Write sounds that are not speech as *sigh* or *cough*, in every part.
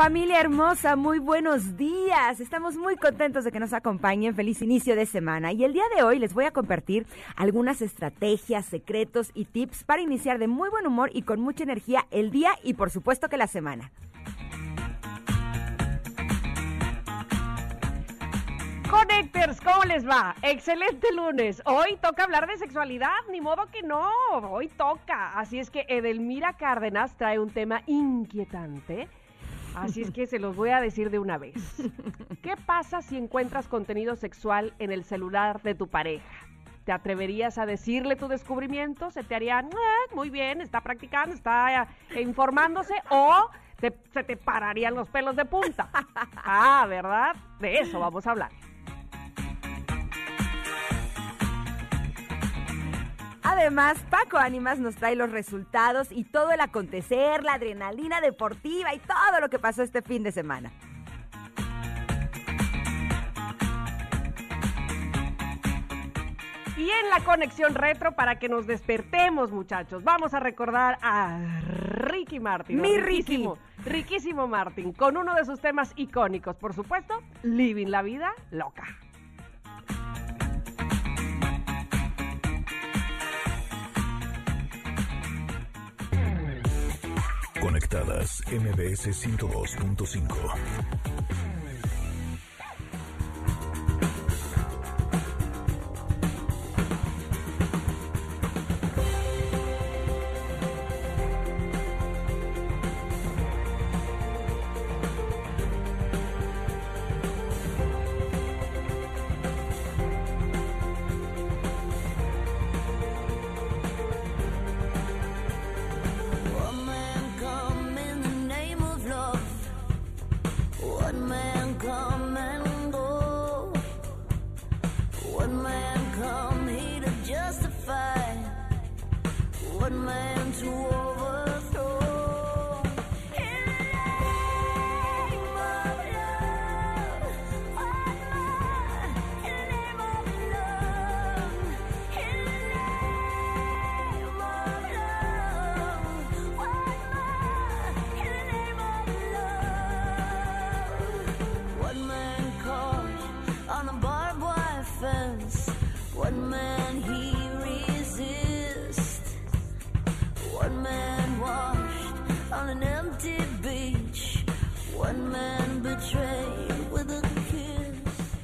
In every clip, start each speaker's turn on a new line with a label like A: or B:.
A: Familia hermosa, muy buenos días. Estamos muy contentos de que nos acompañen. Feliz inicio de semana. Y el día de hoy les voy a compartir algunas estrategias, secretos y tips para iniciar de muy buen humor y con mucha energía el día y por supuesto que la semana.
B: Connectors, ¿cómo les va? Excelente lunes. Hoy toca hablar de sexualidad, ni modo que no. Hoy toca. Así es que Edelmira Cárdenas trae un tema inquietante Así es que se los voy a decir de una vez. ¿Qué pasa si encuentras contenido sexual en el celular de tu pareja? ¿Te atreverías a decirle tu descubrimiento? ¿Se te harían, ah, muy bien, está practicando, está eh, informándose? ¿O se te pararían los pelos de punta? Ah, ¿verdad? De eso vamos a hablar.
A: Además, Paco Ánimas nos trae los resultados y todo el acontecer, la adrenalina deportiva y todo lo que pasó este fin de semana.
B: Y en la conexión retro para que nos despertemos, muchachos, vamos a recordar a Ricky Martin.
A: Mi Ricky.
B: Riquísimo Martin, con uno de sus temas icónicos, por supuesto, Living la Vida Loca.
C: Conectadas MBS 102.5.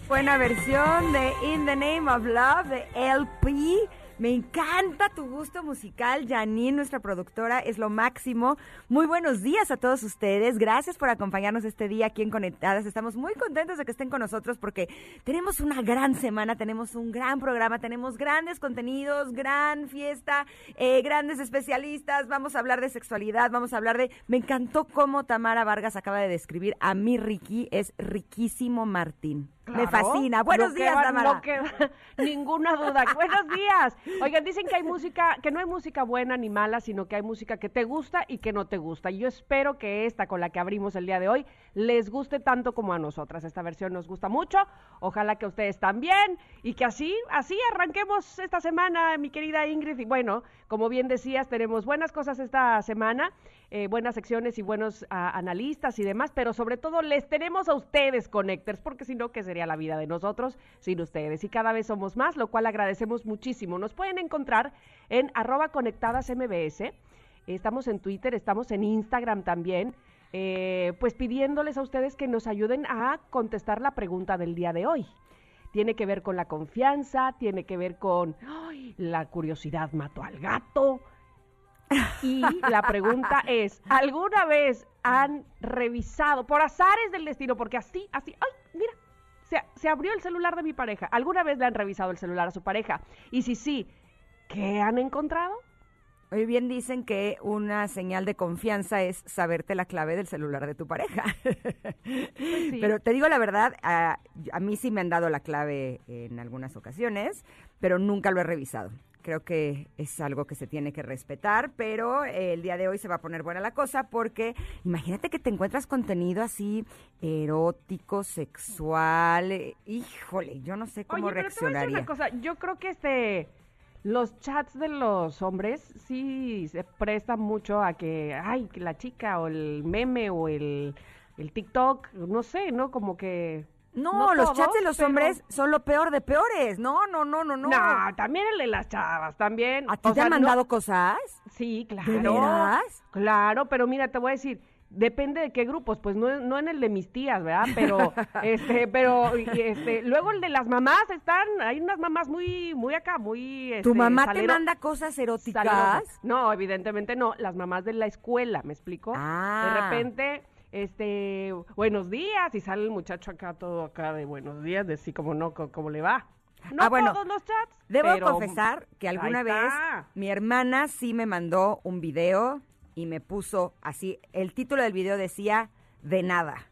A: Buena versión de In the Name of Love de LP. Me encanta tu gusto musical, Janine, nuestra productora, es lo máximo. Muy buenos días a todos ustedes. Gracias por acompañarnos este día aquí en Conectadas. Estamos muy contentos de que estén con nosotros porque tenemos una gran semana, tenemos un gran programa, tenemos grandes contenidos, gran fiesta, eh, grandes especialistas. Vamos a hablar de sexualidad, vamos a hablar de. Me encantó cómo Tamara Vargas acaba de describir a mi Ricky, es riquísimo Martín. Me fascina. Buenos días, Tamara.
B: No queda *laughs* ninguna duda. Buenos días. Oigan, dicen que hay música, que no hay música buena ni mala, sino que hay música que te gusta y que no te gusta. Y yo espero que esta con la que abrimos el día de hoy les guste tanto como a nosotras. Esta versión nos gusta mucho. Ojalá que a ustedes también y que así, así arranquemos esta semana, mi querida Ingrid. Y bueno, como bien decías, tenemos buenas cosas esta semana. Eh, buenas secciones y buenos ah, analistas y demás, pero sobre todo les tenemos a ustedes, Connectors, porque si no, ¿qué sería la vida de nosotros sin ustedes? Y cada vez somos más, lo cual agradecemos muchísimo. Nos pueden encontrar en arroba conectadas MBS, estamos en Twitter, estamos en Instagram también. Eh, pues pidiéndoles a ustedes que nos ayuden a contestar la pregunta del día de hoy tiene que ver con la confianza, tiene que ver con la curiosidad mató al gato, y la pregunta es, ¿alguna vez han revisado, por azares del destino, porque así, así, ay, mira, se, se, abrió el celular de mi pareja, ¿alguna vez le han revisado el celular a su pareja? Y si sí, ¿qué han encontrado?
A: Hoy bien dicen que una señal de confianza es saberte la clave del celular de tu pareja.
B: Pues sí.
A: Pero te digo la verdad, a, a mí sí me han dado la clave en algunas ocasiones, pero nunca lo he revisado. Creo que es algo que se tiene que respetar, pero eh, el día de hoy se va a poner buena la cosa porque imagínate que te encuentras contenido así erótico, sexual. eh, híjole, yo no sé cómo
B: Oye, pero te voy a decir
A: reaccionaría.
B: una cosa, yo creo que este los chats de los hombres sí se prestan mucho a que, ay, que la chica o el meme o el, el TikTok, no sé, ¿no? Como que...
A: No, los chats de
B: todos,
A: los
B: pero-
A: hombres son lo peor de peores. No, no, no, no, no.
B: No, también el de las chavas, también.
A: ¿A ti
B: O
A: te
B: sea,
A: han
B: no-
A: mandado cosas?
B: Sí, claro.
A: ¿De veras?
B: Claro, pero mira, te voy a decir, depende de qué grupos, pues no, no en el de mis tías, ¿verdad? Pero, *laughs* este, pero, este, luego el de las mamás están, hay unas mamás muy, muy acá, muy,
A: ¿Tu
B: este,
A: mamá te manda cosas eróticas?
B: No, evidentemente no, las mamás de la escuela, ¿me explico?
A: Ah.
B: De repente, este, buenos días, y sale el muchacho acá todo acá de buenos días, de así como no, cómo le va. No
A: Ah, bueno,
B: todos los chats.
A: Debo
B: pero-
A: confesar que alguna vez mi hermana sí me mandó un video y me puso así, el título del video decía, de nada.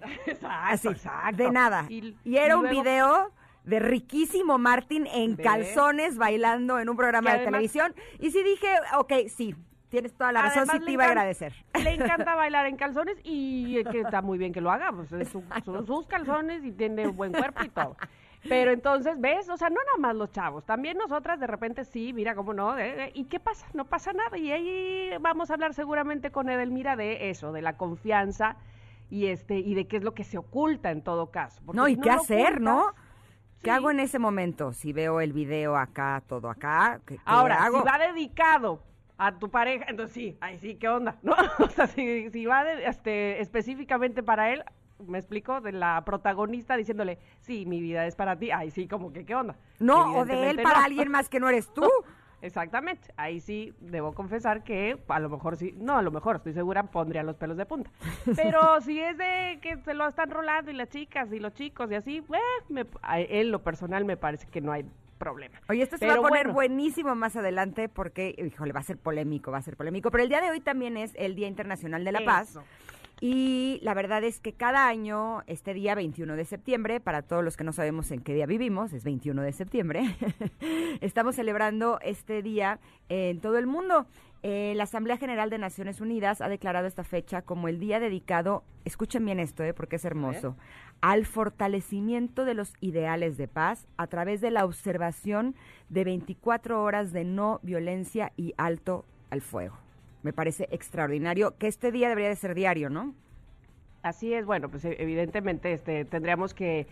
A: *laughs*
B: Exacto,
A: Así,
B: exacto.
A: de nada.
B: Y,
A: Y, era
B: y
A: un video de riquísimo Martín en
B: ¿Ve?
A: calzones bailando en un programa
B: Que
A: de
B: además-
A: televisión. Y sí dije, ok, sí, tienes toda la razón,
B: Además,
A: sí te iba a agradecer.
B: Le *laughs* encanta bailar en calzones y es que está muy bien que lo haga, pues su- son sus calzones y tiene buen cuerpo y todo. *laughs* Pero entonces, ¿ves? O sea, no nada más los chavos, también nosotras de repente sí, mira cómo no, eh, eh, ¿y qué pasa? No pasa nada y ahí vamos a hablar seguramente con Edelmira de eso, de la confianza y este y de qué es lo que se oculta en todo caso.
A: No,
B: si
A: y qué hacer, ¿no? ¿Qué
B: sí.
A: hago en ese momento? Si veo el video acá, todo acá, ¿qué, qué
B: Ahora,
A: hago?
B: si va dedicado a tu pareja, entonces sí, ahí sí, ¿qué onda? *laughs* ¿No? O sea, si, si va de- este, específicamente para él, me explico, de la protagonista diciéndole, sí, mi vida es para ti, ahí sí, como que, ¿qué onda?
A: No, o de él para
B: no.
A: alguien más que no eres tú. *laughs*
B: Exactamente, ahí sí debo confesar que a lo mejor sí, no, a lo mejor estoy segura pondría los pelos de punta. Pero *laughs* si es de que se lo están rolando y las chicas y los chicos y así, pues, me, a él lo personal me parece que no hay problema.
A: Oye, esto se
B: Pero
A: va a poner
B: bueno.
A: buenísimo más adelante porque, híjole, va a ser polémico, va a ser polémico. Pero el día de hoy también es el Día Internacional de la Paz. Y la verdad es que cada año, este día 21 de septiembre, para todos los que no sabemos en qué día vivimos, es 21 de septiembre, *laughs* estamos celebrando este día en todo el mundo. Eh, la Asamblea General de Naciones Unidas ha declarado esta fecha como el día dedicado, escuchen bien esto, eh, porque es hermoso, al fortalecimiento de los ideales de paz a través de la observación de 24 horas de no violencia y alto al fuego. Me parece extraordinario que este día debería de ser diario, ¿no?
B: Así es, bueno, pues e- evidentemente este, tendríamos que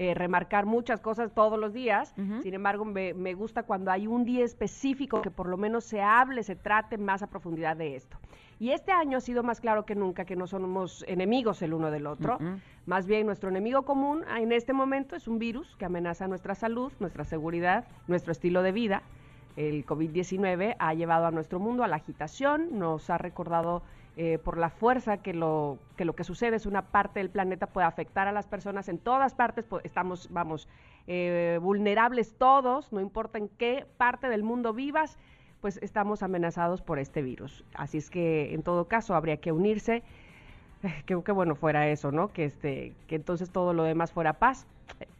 B: eh, remarcar muchas cosas todos los días. Sin embargo, me, me gusta cuando hay un día específico que por lo menos se hable, se trate más a profundidad de esto. Y este año ha sido más claro que nunca que no somos enemigos el uno del otro. Más bien, nuestro enemigo común en este momento es un virus que amenaza nuestra salud, nuestra seguridad, nuestro estilo de vida. El COVID-19 ha llevado a nuestro mundo a la agitación, nos ha recordado eh, por la fuerza que lo, que lo que sucede es una parte del planeta puede afectar a las personas en todas partes, estamos, vamos, eh, vulnerables todos, no importa en qué parte del mundo vivas, pues estamos amenazados por este virus. Así es que en todo caso habría que unirse, eh, que, bueno fuera eso, ¿no? Que este, que entonces todo lo demás fuera paz.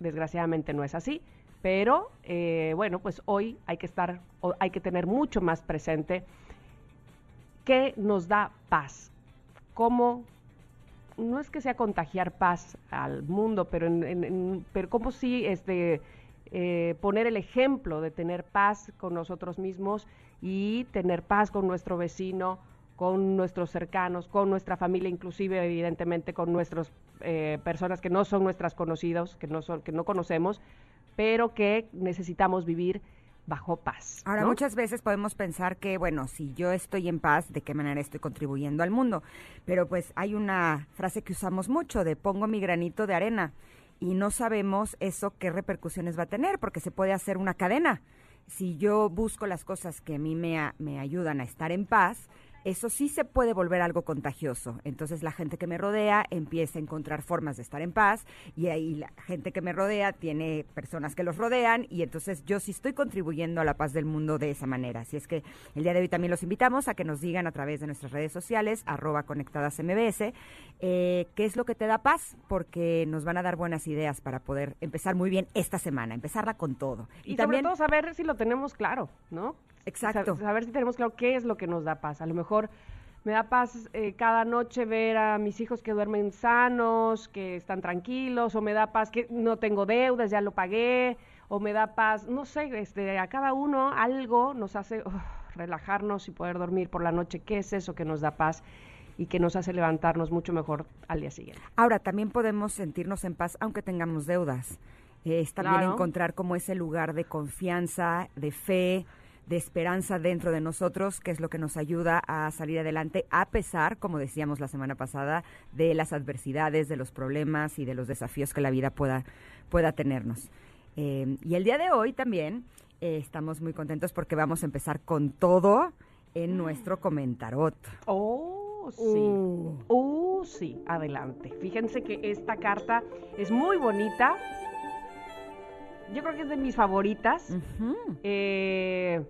B: Desgraciadamente no es así, pero eh, bueno, pues hoy hay que estar, hay que tener mucho más presente qué nos da paz, cómo no es que sea contagiar paz al mundo, pero en, pero cómo sí este eh, poner el ejemplo de tener paz con nosotros mismos y tener paz con nuestro vecino, con nuestros cercanos, con nuestra familia, inclusive evidentemente con nuestras personas que no son nuestras conocidos, que no son, que no conocemos, pero que necesitamos vivir bajo paz.
A: Ahora,
B: ¿no?
A: muchas veces podemos pensar que, bueno, si yo estoy en paz, ¿de qué manera estoy contribuyendo al mundo? Pero pues hay una frase que usamos mucho de pongo mi granito de arena y no sabemos eso qué repercusiones va a tener porque se puede hacer una cadena. Si yo busco las cosas que a mí me, me ayudan a estar en paz, eso sí se puede volver algo contagioso. Entonces la gente que me rodea empieza a encontrar formas de estar en paz y ahí la gente que me rodea tiene personas que los rodean y entonces yo sí estoy contribuyendo a la paz del mundo de esa manera. Así es que el día de hoy también los invitamos a que nos digan a través de nuestras redes sociales, arroba conectadas MBS, eh, qué es lo que te da paz, porque nos van a dar buenas ideas para poder empezar muy bien esta semana, empezarla con todo.
B: Y, sobre todo saber si lo tenemos claro, ¿no?
A: Exacto.
B: Saber si tenemos claro qué es lo que nos da paz. A lo mejor me da paz eh, cada noche ver a mis hijos que duermen sanos, que están tranquilos, o me da paz que no tengo deudas, ya lo pagué, o me da paz, no sé, este, a cada uno algo nos hace relajarnos y poder dormir por la noche. ¿Qué es eso que nos da paz? y que nos hace levantarnos mucho mejor al día siguiente.
A: Ahora, también podemos sentirnos en paz aunque tengamos deudas. Eh, es también encontrar como ese lugar de confianza, de fe, de esperanza dentro de nosotros, que es lo que nos ayuda a salir adelante a pesar, como decíamos la semana pasada, de las adversidades, de los problemas y de los desafíos que la vida pueda, pueda tenernos. Eh, y el día de hoy también eh, estamos muy contentos porque vamos a empezar con todo en nuestro comentarot.
B: Oh, sí. Uh. uh sí, adelante. Fíjense que esta carta es muy bonita yo creo que es de mis favoritas. eh,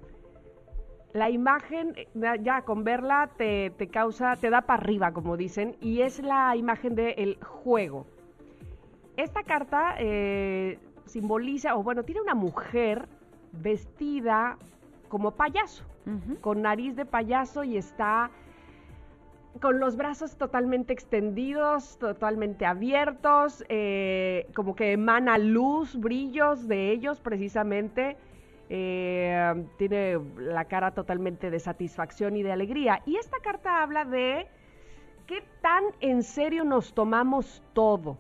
B: la imagen, eh, ya con verla te, causa, te da para arriba, como dicen, y es la imagen del juego. Esta carta eh, simboliza, o bueno, tiene una mujer vestida como payaso, con nariz de payaso y está con los brazos totalmente extendidos, totalmente abiertos, eh, como que emana luz, brillos de ellos precisamente. Eh, tiene la cara totalmente de satisfacción y de alegría. Y esta carta habla de qué tan en serio nos tomamos todo.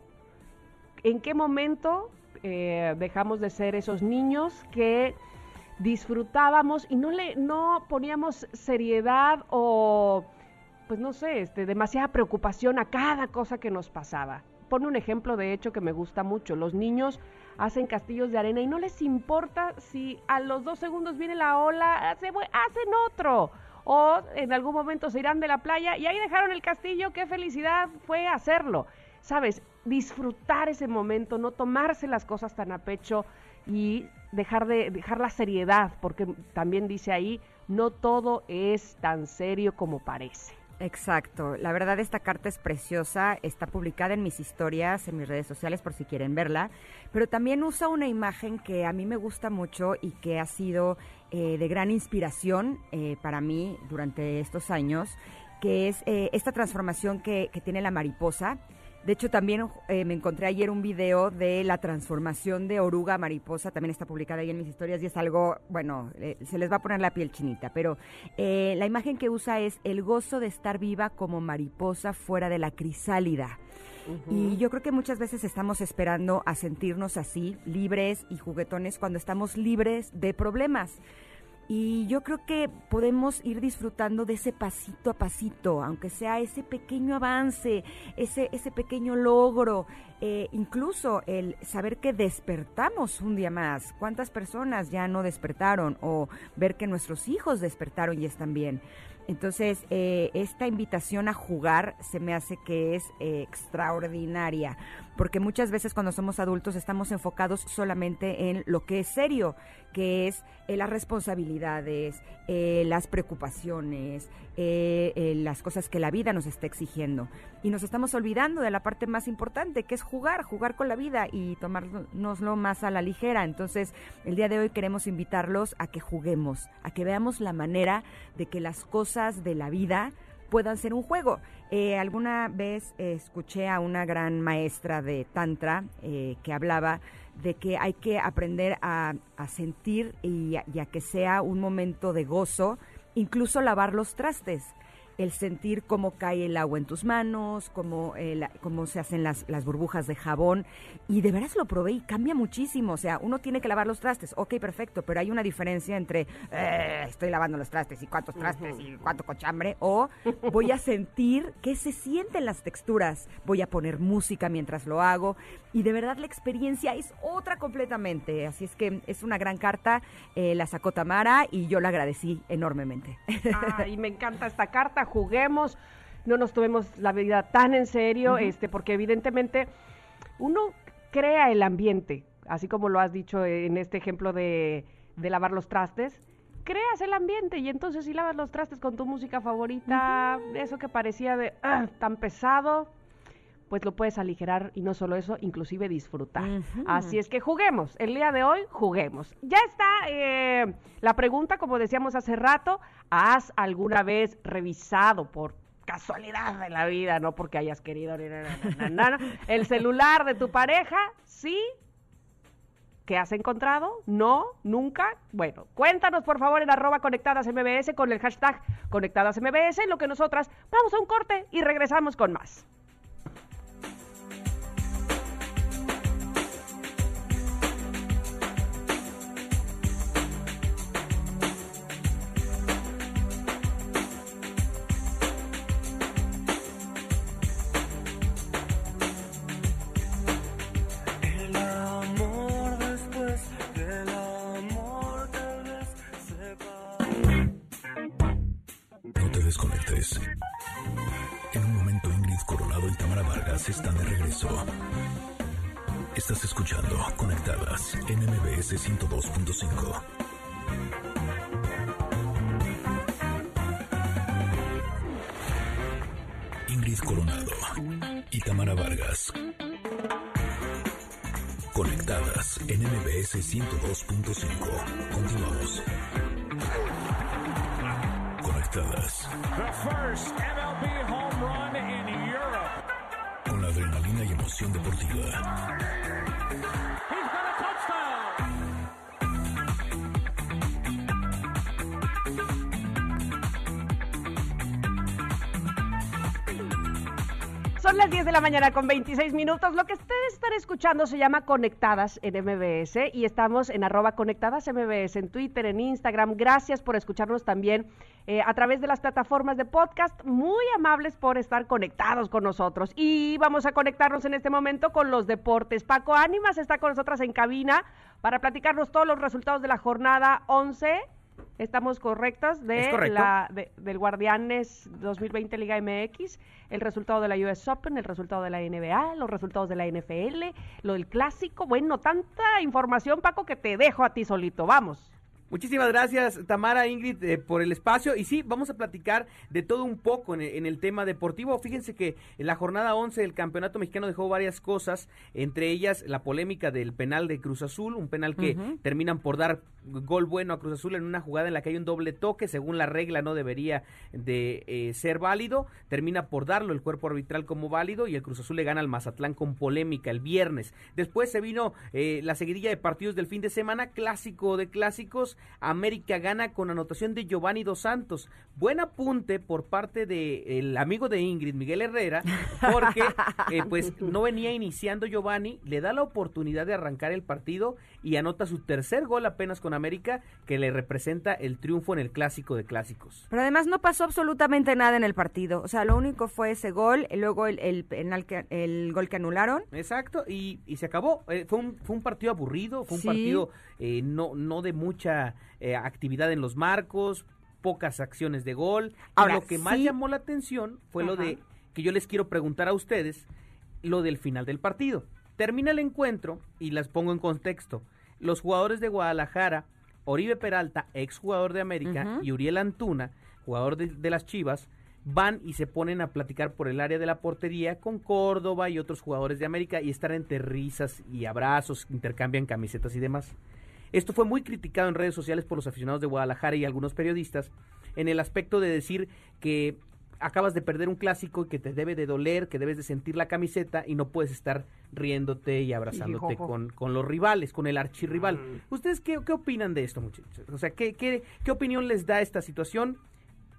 B: ¿En qué momento eh, dejamos de ser esos niños que disfrutábamos y no le no poníamos seriedad o pues no sé, este, demasiada preocupación a cada cosa que nos pasaba? Pone un ejemplo de hecho que me gusta mucho. Los niños hacen castillos de arena y no les importa si a los dos segundos viene la ola, hacen otro. O en algún momento se irán de la playa y ahí dejaron el castillo, qué felicidad fue hacerlo. Sabes, disfrutar ese momento, no tomarse las cosas tan a pecho y dejar de dejar la seriedad, porque también dice ahí, no todo es tan serio como parece.
A: Exacto. La verdad esta carta es preciosa, está publicada en mis historias, en mis redes sociales por si quieren verla, pero también usa una imagen que a mí me gusta mucho y que ha sido eh, de gran inspiración eh, para mí durante estos años, que es eh, esta transformación que, que tiene la mariposa de hecho, también eh, me encontré ayer un video de la transformación de oruga a mariposa, también está publicada ahí en mis historias y es algo, bueno, eh, se les va a poner la piel chinita, pero eh, la imagen que usa es el gozo de estar viva como mariposa fuera de la crisálida. Y yo creo que muchas veces estamos esperando a sentirnos así, libres y juguetones, cuando estamos libres de problemas. Y yo creo que podemos ir disfrutando de ese pasito a pasito, aunque sea ese pequeño avance, ese, ese pequeño logro, eh, incluso el saber que despertamos un día más. ¿Cuántas personas ya no despertaron? O ver que nuestros hijos despertaron y están bien. Entonces, eh, esta invitación a jugar se me hace que es eh, extraordinaria, porque muchas veces cuando somos adultos estamos enfocados solamente en lo que es serio, que es eh, las responsabilidades, las preocupaciones, las cosas que la vida nos está exigiendo. Y nos estamos olvidando de la parte más importante, que es jugar, jugar con la vida y tomárnoslo más a la ligera. Entonces, el día de hoy queremos invitarlos a que juguemos, a que veamos la manera de que las cosas de la vida puedan ser un juego. Eh, alguna vez escuché a una gran maestra de Tantra eh, que hablaba de que hay que aprender a, sentir y a, que sea un momento de gozo, incluso lavar los trastes. El sentir cómo cae el agua en tus manos, cómo, eh, la- cómo se hacen las, las burbujas de jabón. Y de veras lo probé y cambia muchísimo. O sea, uno tiene que lavar los trastes. Ok, perfecto, pero hay una diferencia entre "Eh, estoy lavando los trastes y cuántos trastes y cuánto cochambre. O voy a sentir qué se sienten las texturas. Voy a poner música mientras lo hago. Y de verdad la experiencia es otra completamente. Así es que es una gran carta. eh, la sacó Tamara y yo la agradecí enormemente.
B: Ay, me encanta esta carta, juguemos, no nos tomemos la vida tan en serio, este, porque evidentemente uno crea el ambiente, así como lo has dicho en este ejemplo de, de lavar los trastes. Creas el ambiente y entonces si lavas los trastes con tu música favorita, eso que parecía de "Ah, tan pesado, pues lo puedes aligerar y no solo eso, inclusive disfrutar. Así es que juguemos, el día de hoy juguemos. Ya está eh, la pregunta, como decíamos hace rato, ¿has alguna vez revisado por casualidad de la vida, no porque hayas querido, el celular de tu pareja? Sí. ¿Qué has encontrado? ¿No? ¿Nunca? Bueno, cuéntanos por favor en arroba conectadas MBS con el hashtag conectadas MBS, en lo que nosotras vamos a un corte y regresamos con más.
C: Emoción deportiva.
B: Las 10 de la mañana con 26 minutos. Lo que ustedes están escuchando se llama Conectadas en MBS y estamos en arroba Conectadas MBS en Twitter, en Instagram. Gracias por escucharnos también eh, a través de las plataformas de podcast. Muy amables por estar conectados con nosotros. Y vamos a conectarnos en este momento con los deportes. Paco Ánimas está con nosotras en cabina para platicarnos todos los resultados de la jornada 11. Estamos correctos de la de- del Guardianes 2020 Liga MX, el resultado de la US Open, el resultado de la NBA, los resultados de la NFL, lo del clásico. Bueno, tanta información, Paco, que te dejo a ti solito. Vamos.
D: Muchísimas gracias, Tamara, Ingrid, eh, por el espacio. Y sí, vamos a platicar de todo un poco en, el- en el tema deportivo. Fíjense que en la jornada 11 del Campeonato Mexicano dejó varias cosas, entre ellas la polémica del penal de Cruz Azul, un penal que terminan por dar gol bueno a Cruz Azul en una jugada en la que hay un doble toque, según la regla no debería de eh, ser válido, termina por darlo el cuerpo arbitral como válido y el Cruz Azul le gana al Mazatlán con polémica el viernes. Después se vino eh, la seguidilla de partidos del fin de semana, clásico de clásicos, América gana con anotación de Giovanni Dos Santos. Buen apunte por parte del amigo de Ingrid, Miguel Herrera, porque eh, pues no venía iniciando Giovanni, le da la oportunidad de arrancar el partido y anota su tercer gol apenas con América, que le representa el triunfo en el clásico de clásicos.
A: Pero además no pasó absolutamente nada en el partido. O sea, lo único fue ese gol, y luego el, el penal que, el gol que anularon.
D: Exacto, y, y se acabó. Eh, fue, un, fue un partido aburrido, fue un
A: Sí.
D: partido eh, no, no de mucha eh, actividad en los marcos, pocas acciones de gol. Y
A: Ahora,
D: lo que más llamó la atención fue lo de que yo les quiero preguntar a ustedes, lo del final del partido. Termina el encuentro y las pongo en contexto. Los jugadores de Guadalajara, Oribe Peralta, exjugador de América, y Uriel Antuna, jugador de, de las Chivas, van y se ponen a platicar por el área de la portería con Córdoba y otros jugadores de América y están entre risas y abrazos, intercambian camisetas y demás. Esto fue muy criticado en redes sociales por los aficionados de Guadalajara y algunos periodistas en el aspecto de decir que acabas de perder un clásico y que te debe de doler, que debes de sentir la camiseta y no puedes estar riéndote y abrazándote con, con los rivales, con el archirrival.
B: Mm.
D: ¿Ustedes qué, qué opinan de esto, muchachos? O sea, ¿qué, qué, qué opinión les da esta situación?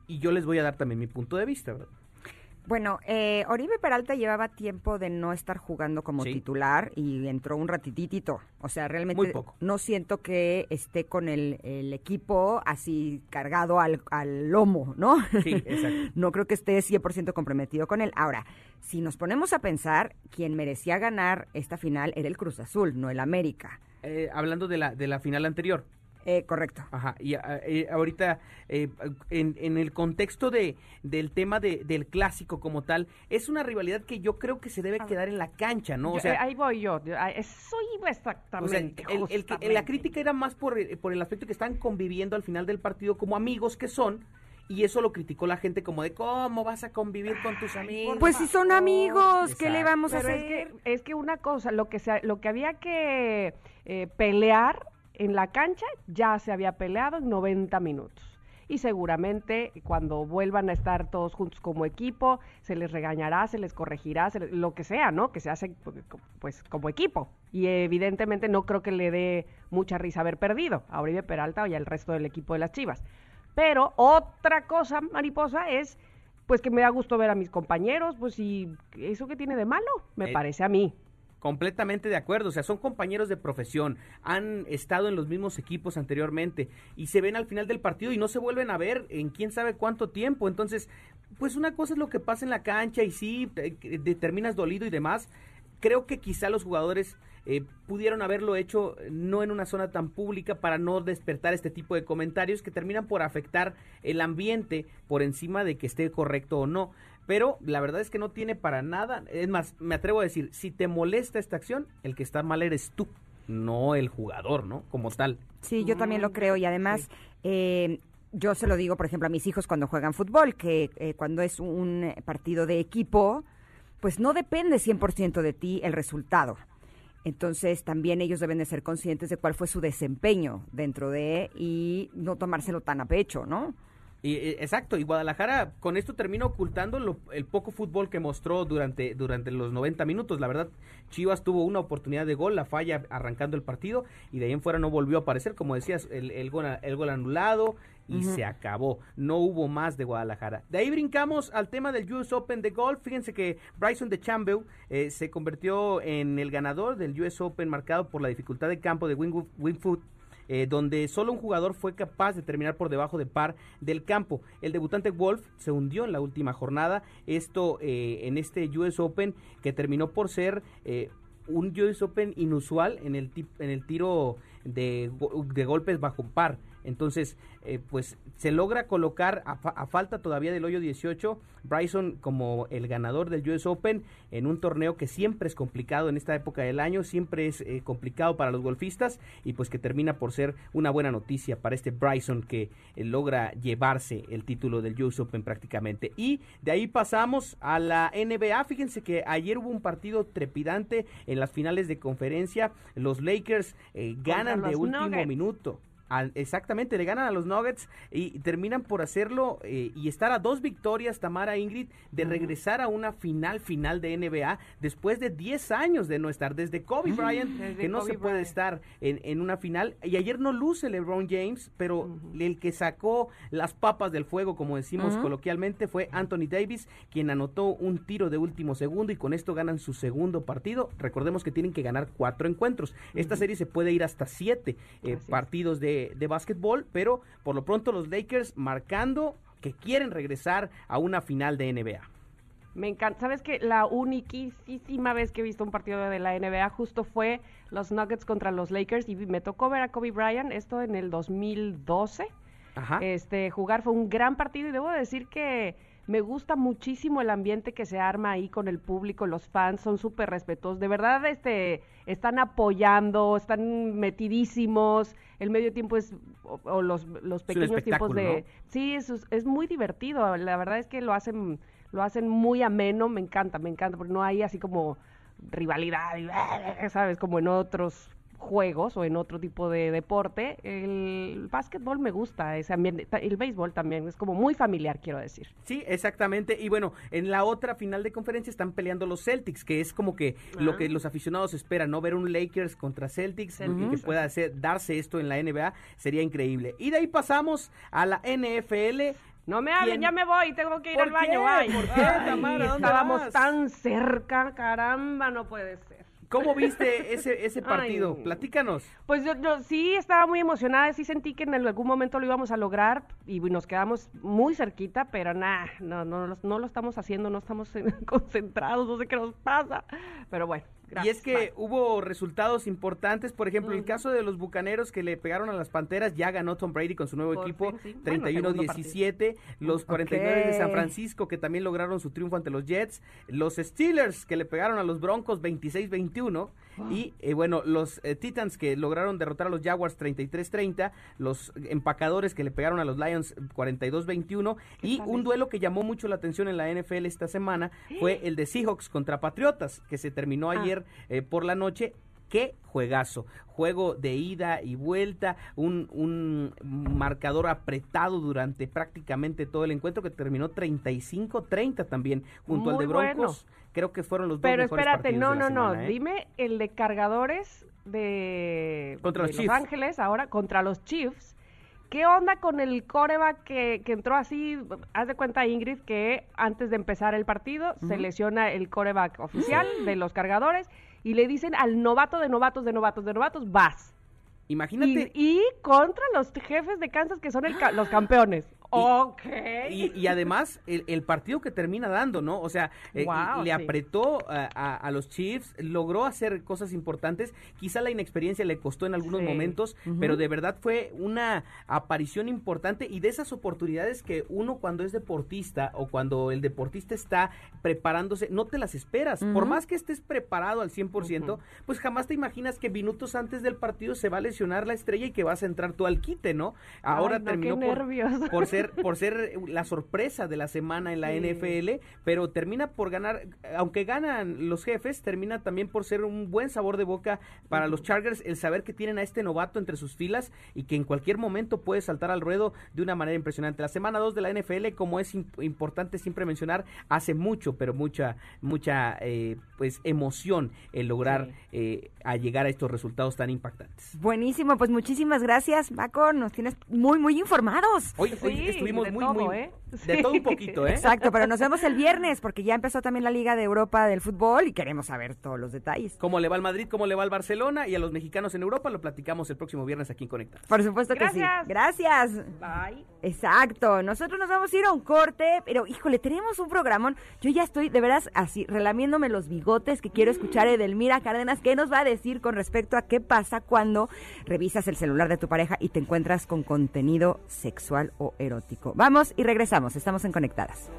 D: y yo les voy a dar también mi punto de vista, ¿verdad?
A: Bueno, eh, Oribe Peralta llevaba tiempo de no estar jugando como
D: Sí.
A: titular y entró un ratititito. O sea, realmente
D: Muy poco.
A: no siento que esté con el, el equipo así cargado al, al lomo, ¿no?
D: Sí, exacto. *laughs*
A: no creo que esté 100% comprometido con él. Ahora, si nos ponemos a pensar, quien merecía ganar esta final era el Cruz Azul, no el América.
D: Eh, hablando de la, de la final anterior.
A: Eh, correcto.
D: Ajá, y ah, eh, ahorita eh, en, en el contexto de, del tema de, del clásico como tal, es una rivalidad que yo creo que se debe quedar en la cancha, ¿no? O
B: Yo-
D: sea,
B: eh, ahí voy yo. ah, Eso iba
D: o sea,
B: exactamente.
D: el- la crítica era más por, el- por el aspecto que están conviviendo al final del partido como amigos que son, y eso lo criticó la gente como de cómo vas a convivir con tus amigos.
A: Pues si son amigos, ¿qué le vamos a
B: Pero es
A: hacer?
B: que, es que una cosa, lo que, se, lo que había que eh, pelear en la cancha ya se había peleado en 90 minutos. Y seguramente cuando vuelvan a estar todos juntos como equipo, se les regañará, se les corregirá, se les- lo que sea, ¿no? Que se hace pues como equipo. Y evidentemente no creo que le dé mucha risa haber perdido a Oribe Peralta y al resto del equipo de las Chivas. Pero otra cosa, mariposa, es pues que me da gusto ver a mis compañeros, pues y eso que tiene de malo, me
D: Eh,
B: parece a mí.
D: Completamente de acuerdo, o sea, son compañeros de profesión, han estado en los mismos equipos anteriormente y se ven al final del partido y no se vuelven a ver en quién sabe cuánto tiempo. Entonces, pues una cosa es lo que pasa en la cancha y sí, te- te terminas dolido y demás. Creo que quizá los jugadores eh, pudieron haberlo hecho no en una zona tan pública para no despertar este tipo de comentarios que terminan por afectar el ambiente por encima de que esté correcto o no. Pero la verdad es que no tiene para nada. Es más, me atrevo a decir, si te molesta esta acción, el que está mal eres tú, no el jugador, ¿no? Como tal.
A: Sí, yo también lo creo y además eh, yo se lo digo, por ejemplo, a mis hijos cuando juegan fútbol, que eh, cuando es un partido de equipo, pues no depende 100% de ti el resultado. Entonces también ellos deben de ser conscientes de cuál fue su desempeño dentro de y no tomárselo tan a pecho, ¿no?
D: Y, eh, exacto, y Guadalajara con esto termina ocultando lo- el poco fútbol que mostró durante, durante los 90 minutos. La verdad, Chivas tuvo una oportunidad de gol, la falla arrancando el partido, y de ahí en fuera no volvió a aparecer. Como decías, el, el, gol, el gol anulado y se acabó. No hubo más de Guadalajara. De ahí brincamos al tema del US Open de golf. Fíjense que Bryson de Chambeau eh, se convirtió en el ganador del US Open marcado por la dificultad de campo de. Wingfoot eh, donde solo un jugador fue capaz de terminar por debajo de par del campo. El debutante Wolf se hundió en la última jornada, esto eh, en este US Open que terminó por ser eh, un US Open inusual en el, en el tiro de, de golpes bajo par. Entonces, eh, pues se logra colocar a, fa- a falta todavía del hoyo 18 Bryson como el ganador del US Open en un torneo que siempre es complicado en esta época del año, siempre es eh, complicado para los golfistas y pues que termina por ser una buena noticia para este Bryson que eh, logra llevarse el título del US Open prácticamente. Y de ahí pasamos a la NBA. Fíjense que ayer hubo un partido trepidante en las finales de conferencia. Los Lakers eh, ganan de último
B: Nuggets.
D: minuto. Al- exactamente, le ganan a los Nuggets y terminan por hacerlo eh, y estar a dos victorias, Tamara Ingrid, de regresar a una final final de NBA después de 10 años de no estar, desde Kobe Bryant,
B: Desde
D: que no
B: Kobe
D: se puede
B: Bryant.
D: estar en, en una final. Y ayer no luce LeBron James, pero el que sacó las papas del fuego, como decimos coloquialmente, fue Anthony Davis, quien anotó un tiro de último segundo y con esto ganan su segundo partido. Recordemos que tienen que ganar cuatro encuentros. Esta serie se puede ir hasta siete eh, partidos de, de básquetbol, pero por lo pronto los Lakers marcando que quieren regresar a una final de NBA.
B: Me encanta. ¿Sabes que La uniquísima vez que he visto un partido de la NBA justo fue los Nuggets contra los Lakers y me tocó ver a Kobe Bryant, esto en el 2012.
D: Ajá.
B: Este, jugar fue un gran partido y debo decir que me gusta muchísimo el ambiente que se arma ahí con el público, los fans son súper respetuosos, de verdad este, están apoyando, están metidísimos, el medio tiempo es, o, o los, los pequeños tiempos de...
D: ¿no?
B: Sí, es, es muy divertido, la verdad es que lo hacen, lo hacen muy ameno, me encanta, me encanta, porque no hay así como rivalidad, y, *laughs* ¿sabes? Como en otros juegos o en otro tipo de deporte. El básquetbol me gusta, ese ambiente, el béisbol también, es como muy familiar, quiero decir.
D: Sí, exactamente. Y bueno, en la otra final de conferencia están peleando los Celtics, que es como que lo que los aficionados esperan, ¿no? Ver un Lakers contra Celtics y que pueda hacer, darse esto en la NBA sería increíble. Y de ahí pasamos a la NFL.
B: No me hablen, ya me voy, tengo que ir
D: ¿Por
B: al baño,
D: qué? ¿Por qué, Tamara? ¿Dónde
B: Estábamos
D: vas?
B: tan cerca, caramba, no puede ser.
D: ¿Cómo viste ese, ese partido?
B: Ay.
D: Platícanos.
B: Pues yo, yo sí estaba muy emocionada, sí sentí que en algún momento lo íbamos a lograr y nos quedamos muy cerquita, pero nada, no, no, lo- no lo estamos haciendo, no estamos *laughs* concentrados, no sé qué nos pasa. Pero bueno, gracias.
D: y es que
B: bye.
D: hubo resultados importantes, por ejemplo, el caso de los Bucaneros que le pegaron a las Panteras, ya ganó Tom Brady con su nuevo
B: Por
D: equipo,
B: sí. Bueno, segundo
D: 31-17, los 49 de San. Francisco que también lograron su triunfo ante los Jets, los Steelers que le pegaron a los Broncos 26-21 y eh, bueno, los eh, Titans que lograron derrotar a los Jaguars 33-30, los empacadores que le pegaron a los Lions 42-21 y un duelo que llamó mucho la atención en la NFL esta semana fue *gasps* el de Seahawks contra Patriotas, que se terminó
B: Ah.
D: Ayer eh, por la noche. Qué juegazo, juego de ida y vuelta, un, un marcador apretado durante prácticamente todo el encuentro que terminó 35-30 también junto al de
B: bueno.
D: Broncos. Creo que fueron los dos
B: Pero
D: mejores
B: espérate,
D: partidos
B: no,
D: de la
B: no, no,
D: semana, ¿eh?
B: dime el de cargadores de,
D: Contra
B: de
D: los
B: Los. Ángeles, ahora contra los Chiefs. ¿Qué onda con el coreback que, que entró así? Haz de cuenta, Ingrid, que antes de empezar el partido se lesiona el coreback oficial de los cargadores y le dicen al novato de novatos, de novatos, de novatos, vas.
D: Imagínate,
B: Y, y contra los jefes de Kansas que son el ca- los campeones. Ok.
D: Y, y además, el, el partido que termina dando, ¿no? O sea, eh, le
B: sí.
D: apretó a, a- a los Chiefs, logró hacer cosas importantes. Quizá la inexperiencia le costó en algunos
B: Sí.
D: momentos, pero de verdad fue una aparición importante y de esas oportunidades que uno cuando es deportista o cuando el deportista está preparándose, no te las esperas. Por más que estés preparado al 100%, pues jamás te imaginas que minutos antes del partido se va a lesionar la estrella y que vas a entrar tú al quite, ¿no? Ahora
B: Ay, no,
D: terminó por, por ser por ser la sorpresa de la semana en la
B: Sí.
D: NFL, pero termina por ganar, aunque ganan los jefes, termina también por ser un buen sabor de boca para los Chargers el saber que tienen a este novato entre sus filas y que en cualquier momento puede saltar al ruedo de una manera impresionante. La semana 2 de la NFL, como es imp- importante siempre mencionar, hace mucho, pero mucha mucha eh, pues emoción el lograr eh, a llegar a estos resultados tan impactantes.
A: Buenísimo, pues muchísimas gracias, Paco. Nos tienes muy, muy informados.
D: Hoy, hoy Estuvimos muy,
B: todo,
D: muy
B: ¿eh?
D: De
B: Sí.
D: todo un poquito, ¿eh?
A: Exacto, pero nos vemos el viernes porque ya empezó también la Liga de Europa del Fútbol y queremos saber todos los detalles.
D: cómo le va al Madrid, cómo le va al Barcelona y a los mexicanos en Europa, lo platicamos el próximo viernes aquí en Conectados.
A: Por supuesto que
B: Gracias.
A: sí. Gracias.
B: Bye.
A: Exacto, nosotros nos vamos a ir a un corte, pero híjole, tenemos un programón. Yo ya estoy de veras así, relamiéndome los bigotes, que quiero escuchar a Edelmira Cárdenas, ¿qué nos va a decir con respecto a qué pasa cuando revisas el celular de tu pareja y te encuentras con contenido sexual o erótico? Vamos y regresamos, estamos en Conectadas.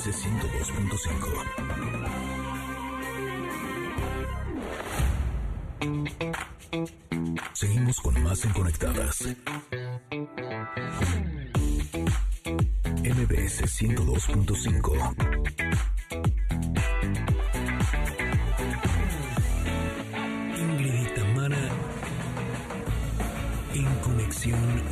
C: MBS 102.5. Seguimos con más en Conectadas. MBS 102.5. Ingrid y Tamara en Conexión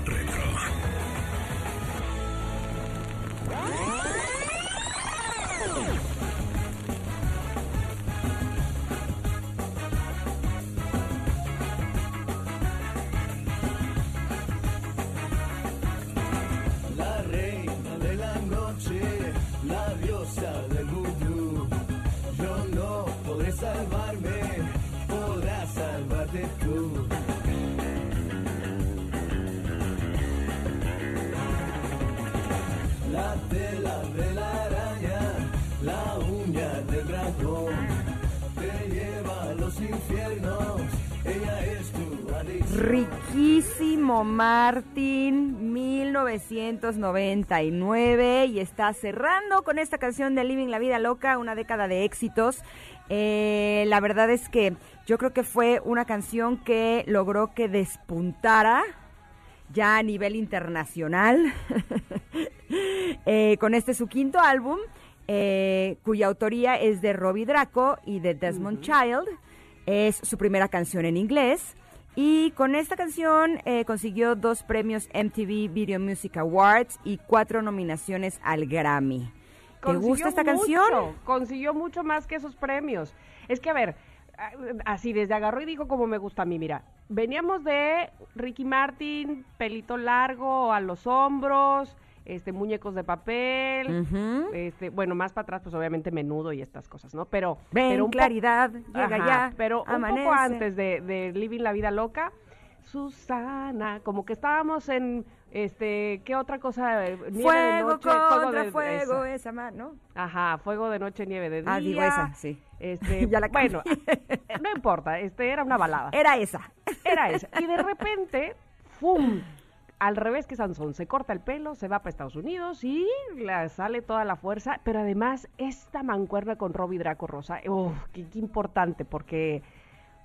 A: Riquísimo, Martín. 1999 y está cerrando con esta canción de Living la Vida Loca, una década de éxitos. Eh, la verdad es que yo creo que fue una canción que logró que despuntara ya a nivel internacional *laughs* eh, con este su quinto álbum, eh, cuya autoría es de Robbie Draco y de Desmond Child. Es su primera canción en inglés. Y con esta canción eh, consiguió dos premios MTV Video Music Awards y cuatro nominaciones al Grammy. ¿Te gusta esta
B: mucho,
A: canción?
B: Consiguió mucho más que esos premios. Es que, a ver, así desde agarró y dijo como me gusta a mí, mira. Veníamos de Ricky Martin, pelito largo a los hombros, este muñecos de papel, este, bueno, más para atrás, pues obviamente menudo y estas cosas, ¿no? Pero,
A: Ven,
B: pero un
A: claridad, llega
B: Ajá,
A: ya.
B: Pero un poco antes de, de Living la Vida Loca, Susana, como que estábamos en, este, ¿qué otra cosa? Eh, Nieve de
A: Fuego
B: noche, de-
A: fuego,
B: esa.
A: esa mano.
B: Ajá, fuego de noche, nieve de día.
A: Ah, digo esa, sí.
B: Este, *laughs*
A: Ya la
B: bueno, no importa, este era una balada.
A: Era esa.
B: Era esa. Y de repente, ¡fum! Al revés que Sansón, se corta el pelo, se va para Estados Unidos y le sale toda la fuerza, pero además esta mancuerna con Robbie Draco Rosa, ¡uf! qué, qué importante, porque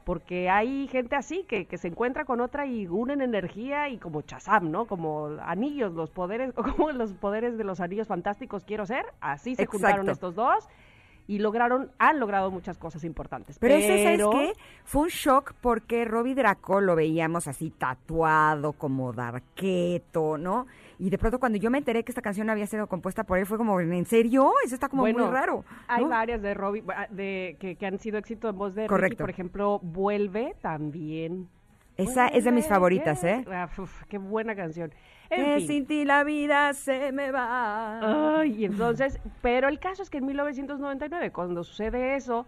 B: porque hay gente así que, que se encuentra con otra y unen energía y como Chazam, ¿no? Como anillos, los poderes, o *laughs* como los poderes de los anillos fantásticos quiero ser, así se juntaron estos dos y lograron, han logrado muchas cosas importantes.
A: Pero, ese, ¿sabes
B: pero-
A: qué? Fue un shock porque Robbie Draco lo veíamos así tatuado, como darqueto, ¿no? Y de pronto cuando yo me enteré que esta canción había sido compuesta por él, fue como, ¿en serio? Eso está como
B: Bueno,
A: muy raro.
B: Hay varias de Robbie ah, de, que, que han sido éxito en voz de Ricky,
A: Correcto.
B: por ejemplo, Vuelve también.
A: Esa es de mis favoritas, ¿eh?
B: Ah, uf, qué buena canción. En
A: Que
B: fin.
A: sin ti la vida se me va.
B: Ay, entonces, pero el caso es que en 1999, cuando sucede eso,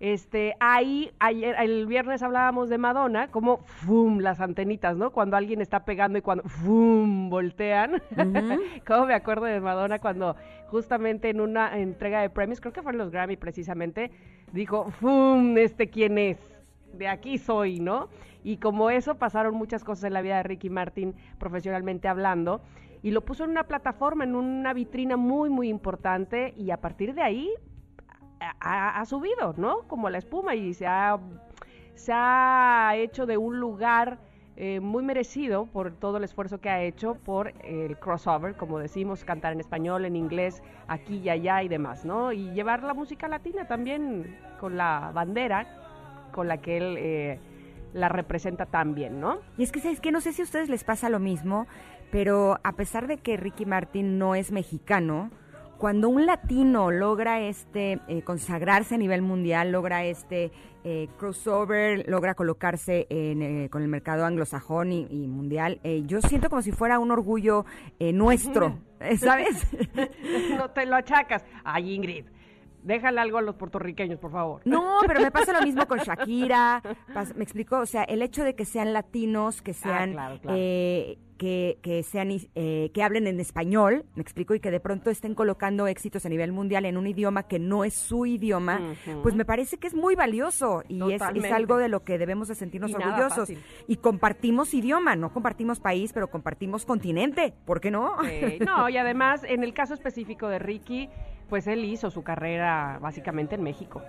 B: este, ahí, ayer, el viernes hablábamos de Madonna, como, ¡fum!, las antenitas, ¿no? Cuando alguien está pegando y cuando, ¡fum!, voltean. *laughs* como me acuerdo de Madonna cuando justamente en una entrega de premios, creo que fue en los Grammy precisamente, dijo, ¡fum!, este quién es de aquí soy, ¿no? Y como eso pasaron muchas cosas en la vida de Ricky Martin profesionalmente hablando y lo puso en una plataforma, en una vitrina muy, muy importante y a partir de ahí ha, subido, ¿no? Como la espuma y se ha, se ha hecho de un lugar eh, muy merecido por todo el esfuerzo que ha hecho por el crossover, como decimos, cantar en español, en inglés, aquí y allá y demás, ¿no? Y llevar la música latina también con la bandera con la que él eh, la representa tan bien, ¿no?
A: Y es que, ¿sabes qué? No sé si a ustedes les pasa lo mismo, pero a pesar de que Ricky Martin no es mexicano, cuando un latino logra este eh, consagrarse a nivel mundial, logra este eh, crossover, logra colocarse en, eh, con el mercado anglosajón y, y mundial, yo siento como si fuera un orgullo eh, nuestro, ¿sabes? *laughs*
B: no te lo achacas. Ay, Ingrid, déjale algo a los puertorriqueños, por favor.
A: No, pero me pasa lo mismo con *laughs* Shakira. me explico, o sea, el hecho de que sean latinos, que sean,
B: claro, claro.
A: eh, que, que sean, eh, que hablen en español, me explico, y que de pronto estén colocando éxitos a nivel mundial en un idioma que no es su idioma, pues me parece que es muy valioso y es, algo de lo que debemos de sentirnos
B: Y
A: orgullosos. Y compartimos idioma, no compartimos país, pero compartimos continente, ¿por qué no?
B: No, y además, en el caso específico de Ricky, pues él hizo su carrera básicamente en México.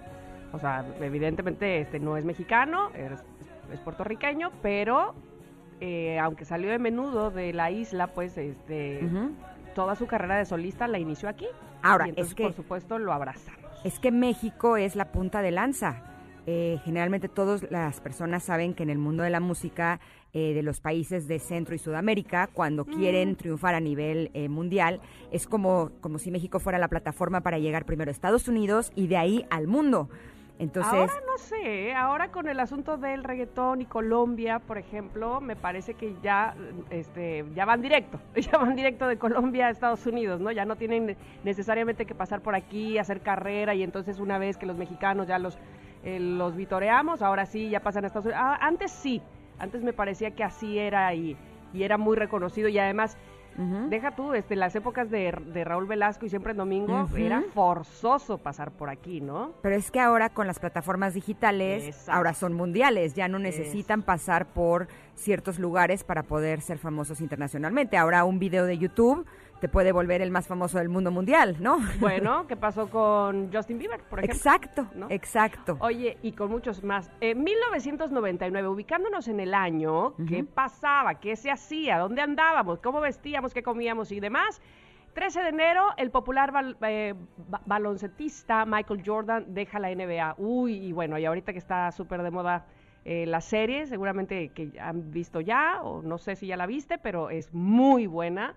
B: O sea, evidentemente este no es mexicano, es, es puertorriqueño, pero eh, aunque salió de menudo de la isla, pues este toda su carrera de solista la inició aquí.
A: Ahora,
B: y entonces,
A: es que-
B: por supuesto, lo abrazamos.
A: Es que México es la punta de lanza. Eh, generalmente todas las personas saben que en el mundo de la música eh, de los países de Centro y Sudamérica, cuando quieren triunfar a nivel eh, mundial, es como, como si México fuera la plataforma para llegar primero a Estados Unidos y de ahí al mundo. Entonces,
B: Ahora no sé, ¿eh? ahora con el asunto del reggaetón y Colombia, por ejemplo, me parece que ya, este, ya van directo, *laughs* ya van directo de Colombia a Estados Unidos, ¿no? Ya no tienen necesariamente que pasar por aquí, hacer carrera y entonces una vez que los mexicanos ya los, eh, los vitoreamos, ahora sí ya pasan a Estados Unidos. Ah, antes sí, antes me parecía que así era y, y era muy reconocido y además. Deja tú, este, las épocas de, de Raúl Velasco y siempre en domingo, era forzoso pasar por aquí, ¿no?
A: Pero es que ahora con las plataformas digitales,
B: Exacto.
A: ahora son mundiales, ya no necesitan pasar por ciertos lugares para poder ser famosos internacionalmente. Ahora un video de YouTube te puede volver el más famoso del mundo mundial, ¿no? *laughs*
B: Bueno, ¿qué pasó con Justin Bieber, por ejemplo?
A: exacto,
B: ¿no?
A: exacto.
B: Oye, y con muchos más. En 1999, ubicándonos en el año, ¿qué pasaba? ¿Qué se hacía? ¿Dónde andábamos? ¿Cómo vestíamos? ¿Qué comíamos? Y demás. 13 de enero, el popular bal- eh, ba- baloncetista Michael Jordan deja la NBA. Uy, y bueno, y ahorita que está súper de moda eh, la serie, seguramente que han visto ya, o no sé si ya la viste, pero es muy buena.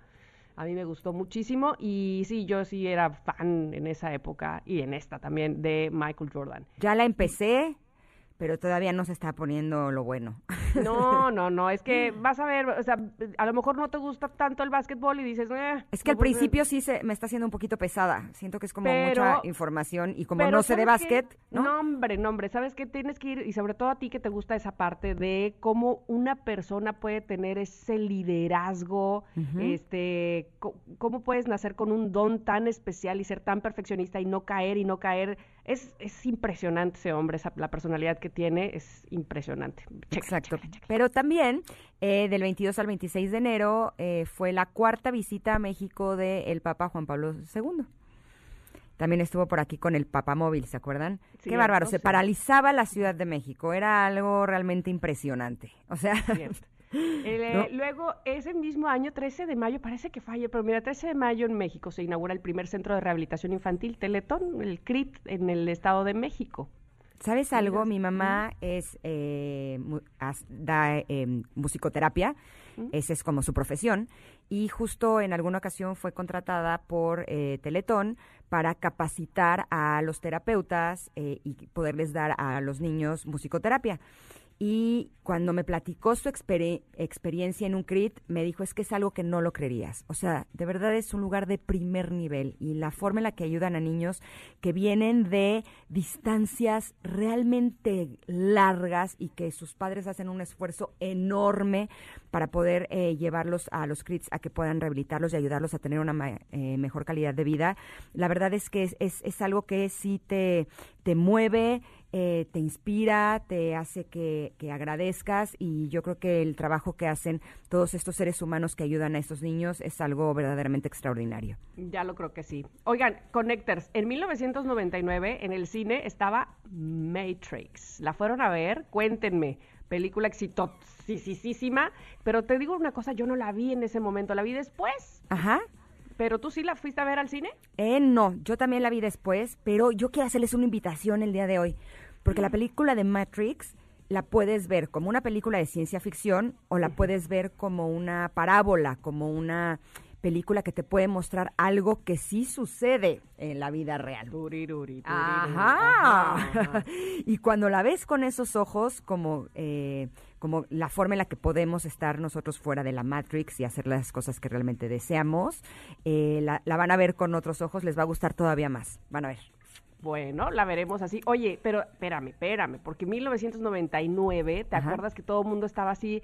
B: A mí me gustó muchísimo y sí, yo sí era fan en esa época y en esta también de Michael Jordan.
A: Ya la empecé, pero todavía no se está poniendo lo bueno.
B: No, *laughs* no, no, es que vas a ver, o sea, a lo mejor no te gusta tanto el básquetbol y dices, eh,
A: Es que al
B: pues, eh,
A: principio sí se me está haciendo un poquito pesada. Siento que es como
B: Pero-
A: mucha información y como no sé de básquet, ¿no?
B: No, hombre, no, hombre, ¿sabes qué? Tienes que ir, y sobre todo a ti que te gusta esa parte de cómo una persona puede tener ese liderazgo, este, co- cómo puedes nacer con un don tan especial y ser tan perfeccionista y no caer y no caer. Es, es impresionante ese hombre, esa, la personalidad que tiene es impresionante.
A: Exacto. Pero también eh, del 22 al 26 de enero eh, fue la cuarta visita a México del Papa Juan Pablo II. También estuvo por aquí con el Papa Móvil, ¿se acuerdan? Qué bárbaro, se
B: sí.
A: paralizaba la Ciudad de México, era algo realmente impresionante. O sea. *laughs*
B: El, eh,
A: ¿No?
B: Luego, ese mismo año, 13 de mayo, parece que falla, pero mira, 13 de mayo en México se inaugura el primer centro de rehabilitación infantil, Teletón, el CRIT, en el Estado de México.
A: ¿Sabes algo? Mi mamá es eh, da eh, musicoterapia, esa es como su profesión, y justo en alguna ocasión fue contratada por eh, Teletón para capacitar a los terapeutas eh, y poderles dar a los niños musicoterapia. Y cuando me platicó su experi- experiencia en un CRIT, me dijo, es que es algo que no lo creerías. O sea, de verdad es un lugar de primer nivel y la forma en la que ayudan a niños que vienen de distancias realmente largas y que sus padres hacen un esfuerzo enorme para poder eh, llevarlos a los CRITs a que puedan rehabilitarlos y ayudarlos a tener una eh, mejor calidad de vida. La verdad es que es, es, es algo que sí te, te mueve, eh, te inspira, te hace que, que agradezcas y yo creo que el trabajo que hacen todos estos seres humanos que ayudan a estos niños es algo verdaderamente extraordinario.
B: Ya lo creo que sí. Oigan, Connectors, en 1999 en el cine estaba Matrix. ¿La fueron a ver? Cuéntenme. Película exitosísima, pero te digo una cosa, yo no la vi en ese momento, la vi después.
A: Ajá.
B: ¿Pero tú sí la fuiste a ver al cine?
A: Eh, no, yo también la vi después, pero yo quiero hacerles una invitación el día de hoy, porque la película de Matrix la puedes ver como una película de ciencia ficción o la puedes ver como una parábola, como una película que te puede mostrar algo que sí sucede en la vida real.
B: Turiruri, turiruri.
A: Ajá.
B: Ajá. *laughs*
A: y cuando la ves con esos ojos, como, eh, como la forma en la que podemos estar nosotros fuera de la Matrix y hacer las cosas que realmente deseamos, eh, la, la van a ver con otros ojos, les va a gustar todavía más. Van a ver.
B: Bueno, la veremos así. Oye, pero espérame, espérame, porque 1999, ¿te
A: Ajá.
B: acuerdas que todo el mundo estaba así?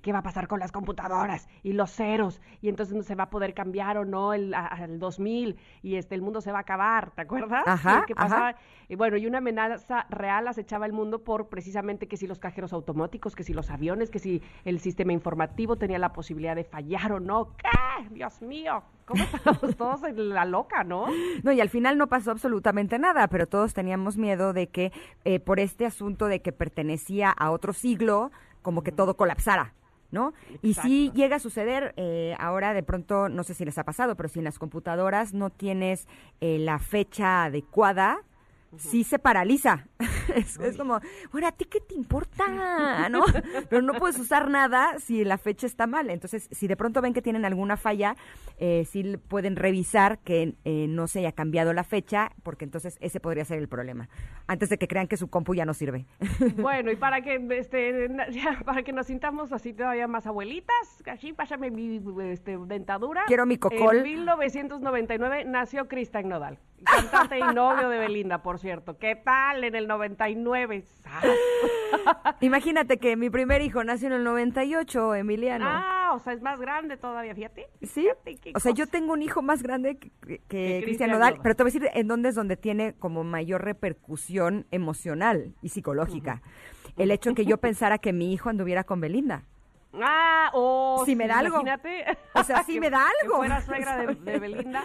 B: ¿Qué va a pasar con las computadoras y los ceros? Y entonces no se va a poder cambiar o no el, al 2000 y este el mundo se va a acabar, ¿te acuerdas?
A: Ajá,
B: ¿Qué
A: ajá.
B: pasaba? Y bueno, y una amenaza real acechaba el mundo por precisamente que si los cajeros automáticos, que si los aviones, que si el sistema informativo tenía la posibilidad de fallar o no. ¿Qué? Dios mío, ¿cómo estábamos todos en la loca, no?
A: No, y al final no pasó absolutamente nada, pero todos teníamos miedo de que eh, por este asunto de que pertenecía a otro siglo, como que todo colapsara. ¿No? Y
B: Exacto.
A: llega a suceder, eh, ahora de pronto, no sé si les ha pasado, pero si en las computadoras no tienes eh, la fecha adecuada, sí se paraliza. *laughs* es, es como, bueno, ¿a ti qué te importa? *laughs* ¿No? Pero no puedes usar nada si la fecha está mal. Entonces, si de pronto ven que tienen alguna falla, eh, sí pueden revisar que eh, no se haya cambiado la fecha, porque entonces ese podría ser el problema. Antes de que crean que su compu ya no sirve. *laughs*
B: Bueno, y para que este ya, para que nos sintamos así todavía más abuelitas, así pásame mi este, dentadura.
A: Quiero mi cocol.
B: En 1999 nació Cristian Nodal, cantante y novio de Belinda, por cierto. ¿Qué tal en el 99? ¡Sas! *laughs*
A: Imagínate que mi primer hijo nació en el 98, Emiliano.
B: Ah, o sea, es más grande todavía, fíjate.
A: Sí,
B: Fíjate
A: o sea, yo tengo un hijo más grande que, que- que
B: Cristian
A: Nodal, pero te voy a decir en dónde es donde tiene como mayor repercusión emocional y psicológica. El hecho que yo *laughs* pensara que mi hijo anduviera con Belinda.
B: Ah, o
A: Si me da algo.
B: Imagínate.
A: O sea, *laughs*
B: que-
A: me da
B: que
A: algo.
B: fuera suegra de, de Belinda.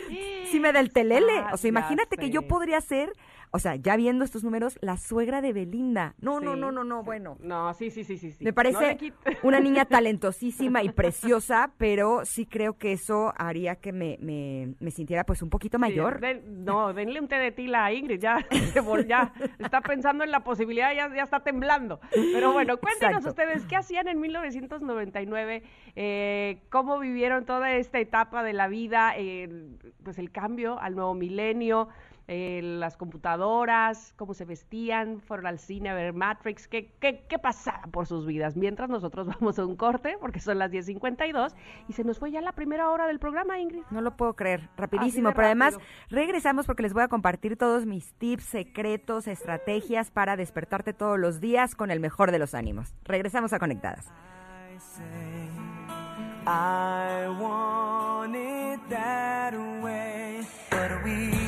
A: Sí me da el telele.
B: Ah,
A: o sea, imagínate que yo podría ser, o sea, ya viendo estos números, la suegra de Belinda. No, no,
B: Sí,
A: no, no, no, bueno.
B: No, sí, sí, sí, sí.
A: Me parece *laughs* una niña talentosísima y preciosa, pero sí creo que eso haría que me, me, me sintiera pues un poquito
B: Sí,
A: mayor.
B: den- no, denle un té de tila a Ingrid, ya, *laughs* ya está pensando en la posibilidad, ya, ya está temblando. Pero bueno, cuéntenos
A: Exacto.
B: ustedes qué hacían en 1999, eh, cómo vivieron toda esta etapa de la vida, eh, pues el cambio al nuevo milenio, eh, las computadoras, cómo se vestían, fueron al cine a ver Matrix, qué, qué, qué pasaba por sus vidas. Mientras nosotros *laughs* vamos a un corte, porque son las 10.52, y se nos fue ya la primera hora del programa, Ingrid.
A: No lo puedo creer, rapidísimo. Pero además, regresamos porque les voy a compartir todos mis tips, secretos, estrategias para despertarte todos los días con el mejor de los ánimos. Regresamos a Conectadas.
E: I say I want it that way, but we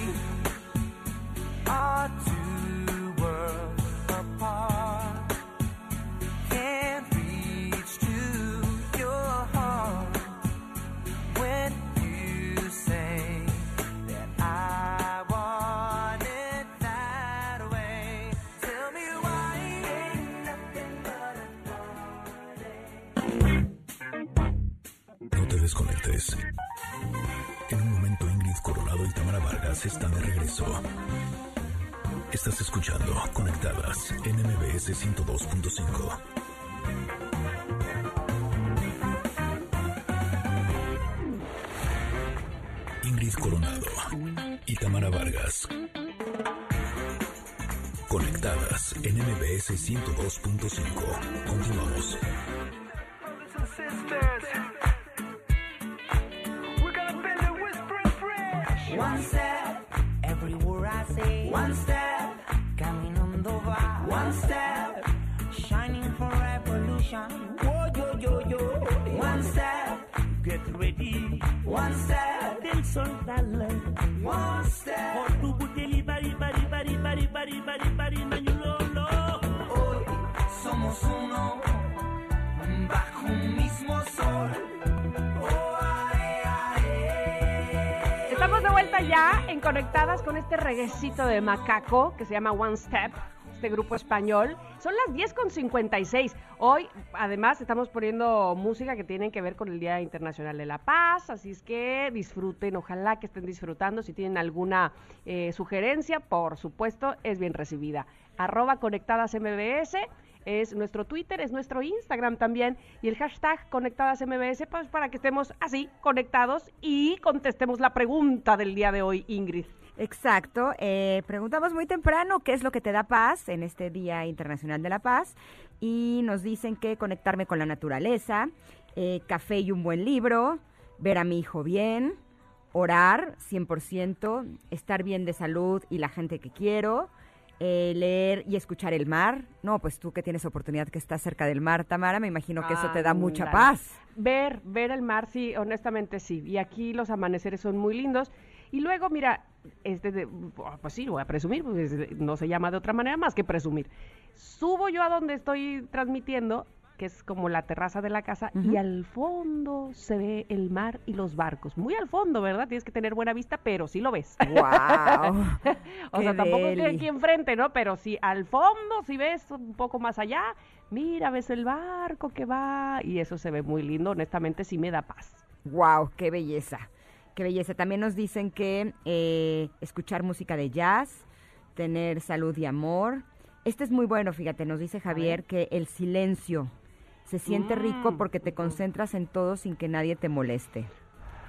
C: Vargas. Conectadas en MBS 102.5. Continuamos.
B: Este reguecito de macaco que se llama One Step, este grupo español. Son las 10 con 56. Hoy, además, estamos poniendo música que tiene que ver con el Día Internacional de la Paz, así es que disfruten, ojalá que estén disfrutando. Si tienen alguna eh, sugerencia, por supuesto, es bien recibida. Arroba Conectadas MBS es nuestro Twitter, es nuestro Instagram también y el hashtag Conectadas MBS pues para que estemos así conectados y contestemos la pregunta del día de hoy, Ingrid.
A: Exacto. eh, preguntamos muy temprano qué es lo que te da paz en este Día Internacional de la Paz y nos dicen que conectarme con la naturaleza, eh, café y un buen libro, ver a mi hijo bien, orar 100%, estar bien de salud y la gente que quiero, eh, leer y escuchar el mar. No, pues tú que tienes oportunidad que estás cerca del mar, Tamara, me imagino que eso te da mucha paz.
B: Ver, ver el mar, sí, honestamente sí. Y aquí los amaneceres son muy lindos. Y luego, mira, este de, pues sí, voy a presumir, pues, no se llama de otra manera más que presumir. Subo yo a donde estoy transmitiendo, que es como la terraza de la casa, y al fondo se ve el mar y los barcos. Muy al fondo, ¿verdad? Tienes que tener buena vista, pero sí lo ves. *laughs*
A: ¡Wow! *laughs*
B: O sea, tampoco estoy aquí enfrente, ¿no? Pero si al fondo, si ves un poco más allá, mira, ves el barco que va y eso se ve muy lindo. Honestamente, sí me da paz.
A: Wow, qué belleza, qué belleza. También nos dicen que eh, escuchar música de jazz, tener salud y amor. Este es muy bueno, fíjate, nos dice Javier que el silencio se siente rico
B: Mm,
A: porque te concentras en todo sin que nadie te moleste.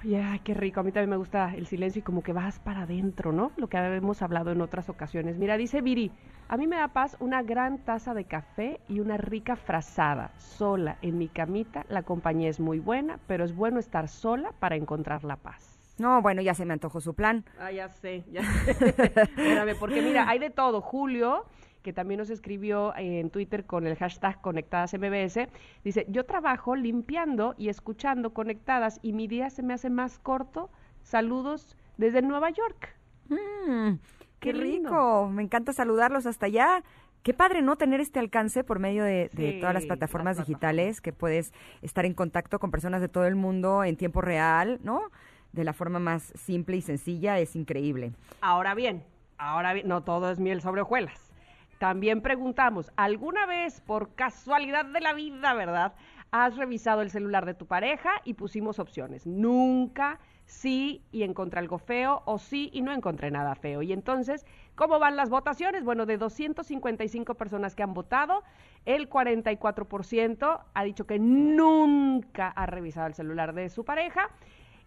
B: Ya, qué rico. A mí también me gusta el silencio y como que vas para adentro, ¿no? Lo que hemos hablado en otras ocasiones. Mira, dice Viri, a mí me da paz una gran taza de café y una rica frazada, sola, en mi camita. La compañía es muy buena, pero es bueno estar sola para encontrar la paz.
A: No, bueno, ya se me antojó su plan.
B: Ah, ya sé, ya sé. *laughs* Espérame, porque mira, hay de todo. Julio, que también nos escribió en Twitter con el hashtag Conectadas MBS, dice, yo trabajo limpiando y escuchando conectadas y mi día se me hace más corto. Saludos desde Nueva York.
A: Mm, qué, rico. Me encanta saludarlos hasta allá. Qué padre no tener este alcance por medio de, de
B: Sí,
A: todas las plataformas. digitales, que puedes estar en contacto con personas de todo el mundo en tiempo real, ¿no? De la forma más simple y sencilla, es increíble.
B: Ahora bien, ahora bien, no todo es miel sobre hojuelas. También preguntamos, ¿alguna vez por casualidad de la vida, verdad, has revisado el celular de tu pareja y pusimos opciones? Nunca, sí y encontré algo feo o sí y no encontré nada feo. Y entonces, ¿cómo van las votaciones? Bueno, de 255 personas que han votado, el 44% ha dicho que nunca ha revisado el celular de su pareja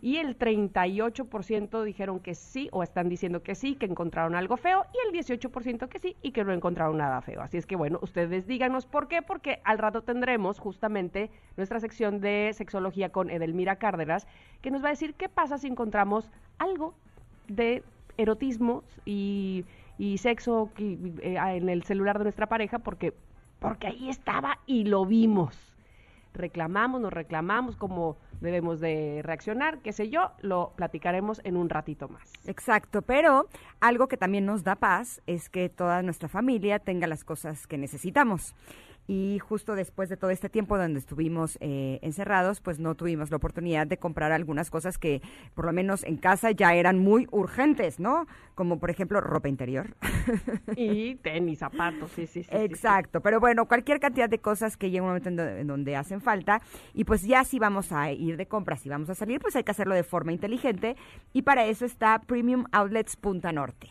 B: y el 38% dijeron que sí o están diciendo que sí, que encontraron algo feo y el 18% que sí y que no encontraron nada feo. Así es que bueno, ustedes díganos por qué, porque al rato tendremos justamente nuestra sección de sexología con Edelmira Cárdenas, que nos va a decir qué pasa si encontramos algo de erotismo y, sexo eh, en el celular de nuestra pareja, porque, porque ahí estaba y lo vimos reclamamos, nos reclamamos, cómo debemos de reaccionar, qué sé yo, lo platicaremos en un ratito más.
A: Exacto, pero algo que también nos da paz es que toda nuestra familia tenga las cosas que necesitamos. Y justo después de todo este tiempo donde estuvimos eh, encerrados, pues no tuvimos la oportunidad de comprar algunas cosas que por lo menos en casa ya eran muy urgentes, ¿no? Como por ejemplo ropa interior.
B: Y *laughs* tenis, zapatos, sí, sí, sí. sí, sí.
A: Exacto, pero bueno, cualquier cantidad de cosas que llega un momento en, do- en donde hacen falta y pues ya si vamos a ir de compras, si vamos a salir, pues hay que hacerlo de forma inteligente y para eso está Premium Outlets Punta Norte.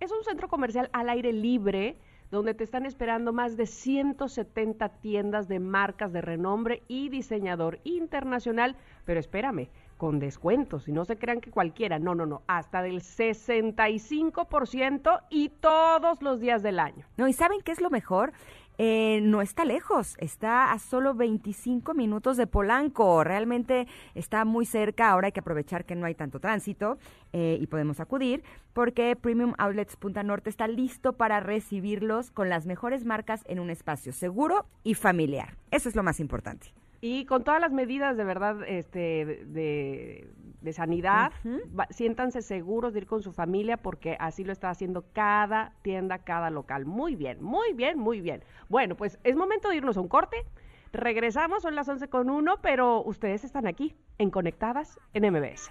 B: Es un centro comercial al aire libre donde te están esperando más de 170 tiendas de marcas de renombre y diseñador internacional, pero espérame, con descuentos, y no se crean que cualquiera, no, no, no, hasta del 65% y todos los días del año.
A: No, y ¿saben qué es lo mejor? Eh, no está lejos, está a solo 25 minutos de Polanco, realmente está muy cerca, ahora hay que aprovechar que no hay tanto tránsito eh, y podemos acudir, porque Premium Outlets Punta Norte está listo para recibirlos con las mejores marcas en un espacio seguro y familiar. Eso es lo más importante.
B: Y con todas las medidas de verdad este, de, de- sanidad, va- siéntanse seguros de ir con su familia porque así lo está haciendo cada tienda, cada local. Muy bien, muy bien, muy bien. Bueno, pues es momento de irnos a un corte. Regresamos, son las 11 con 1, pero ustedes están aquí, en Conectadas, en MBS.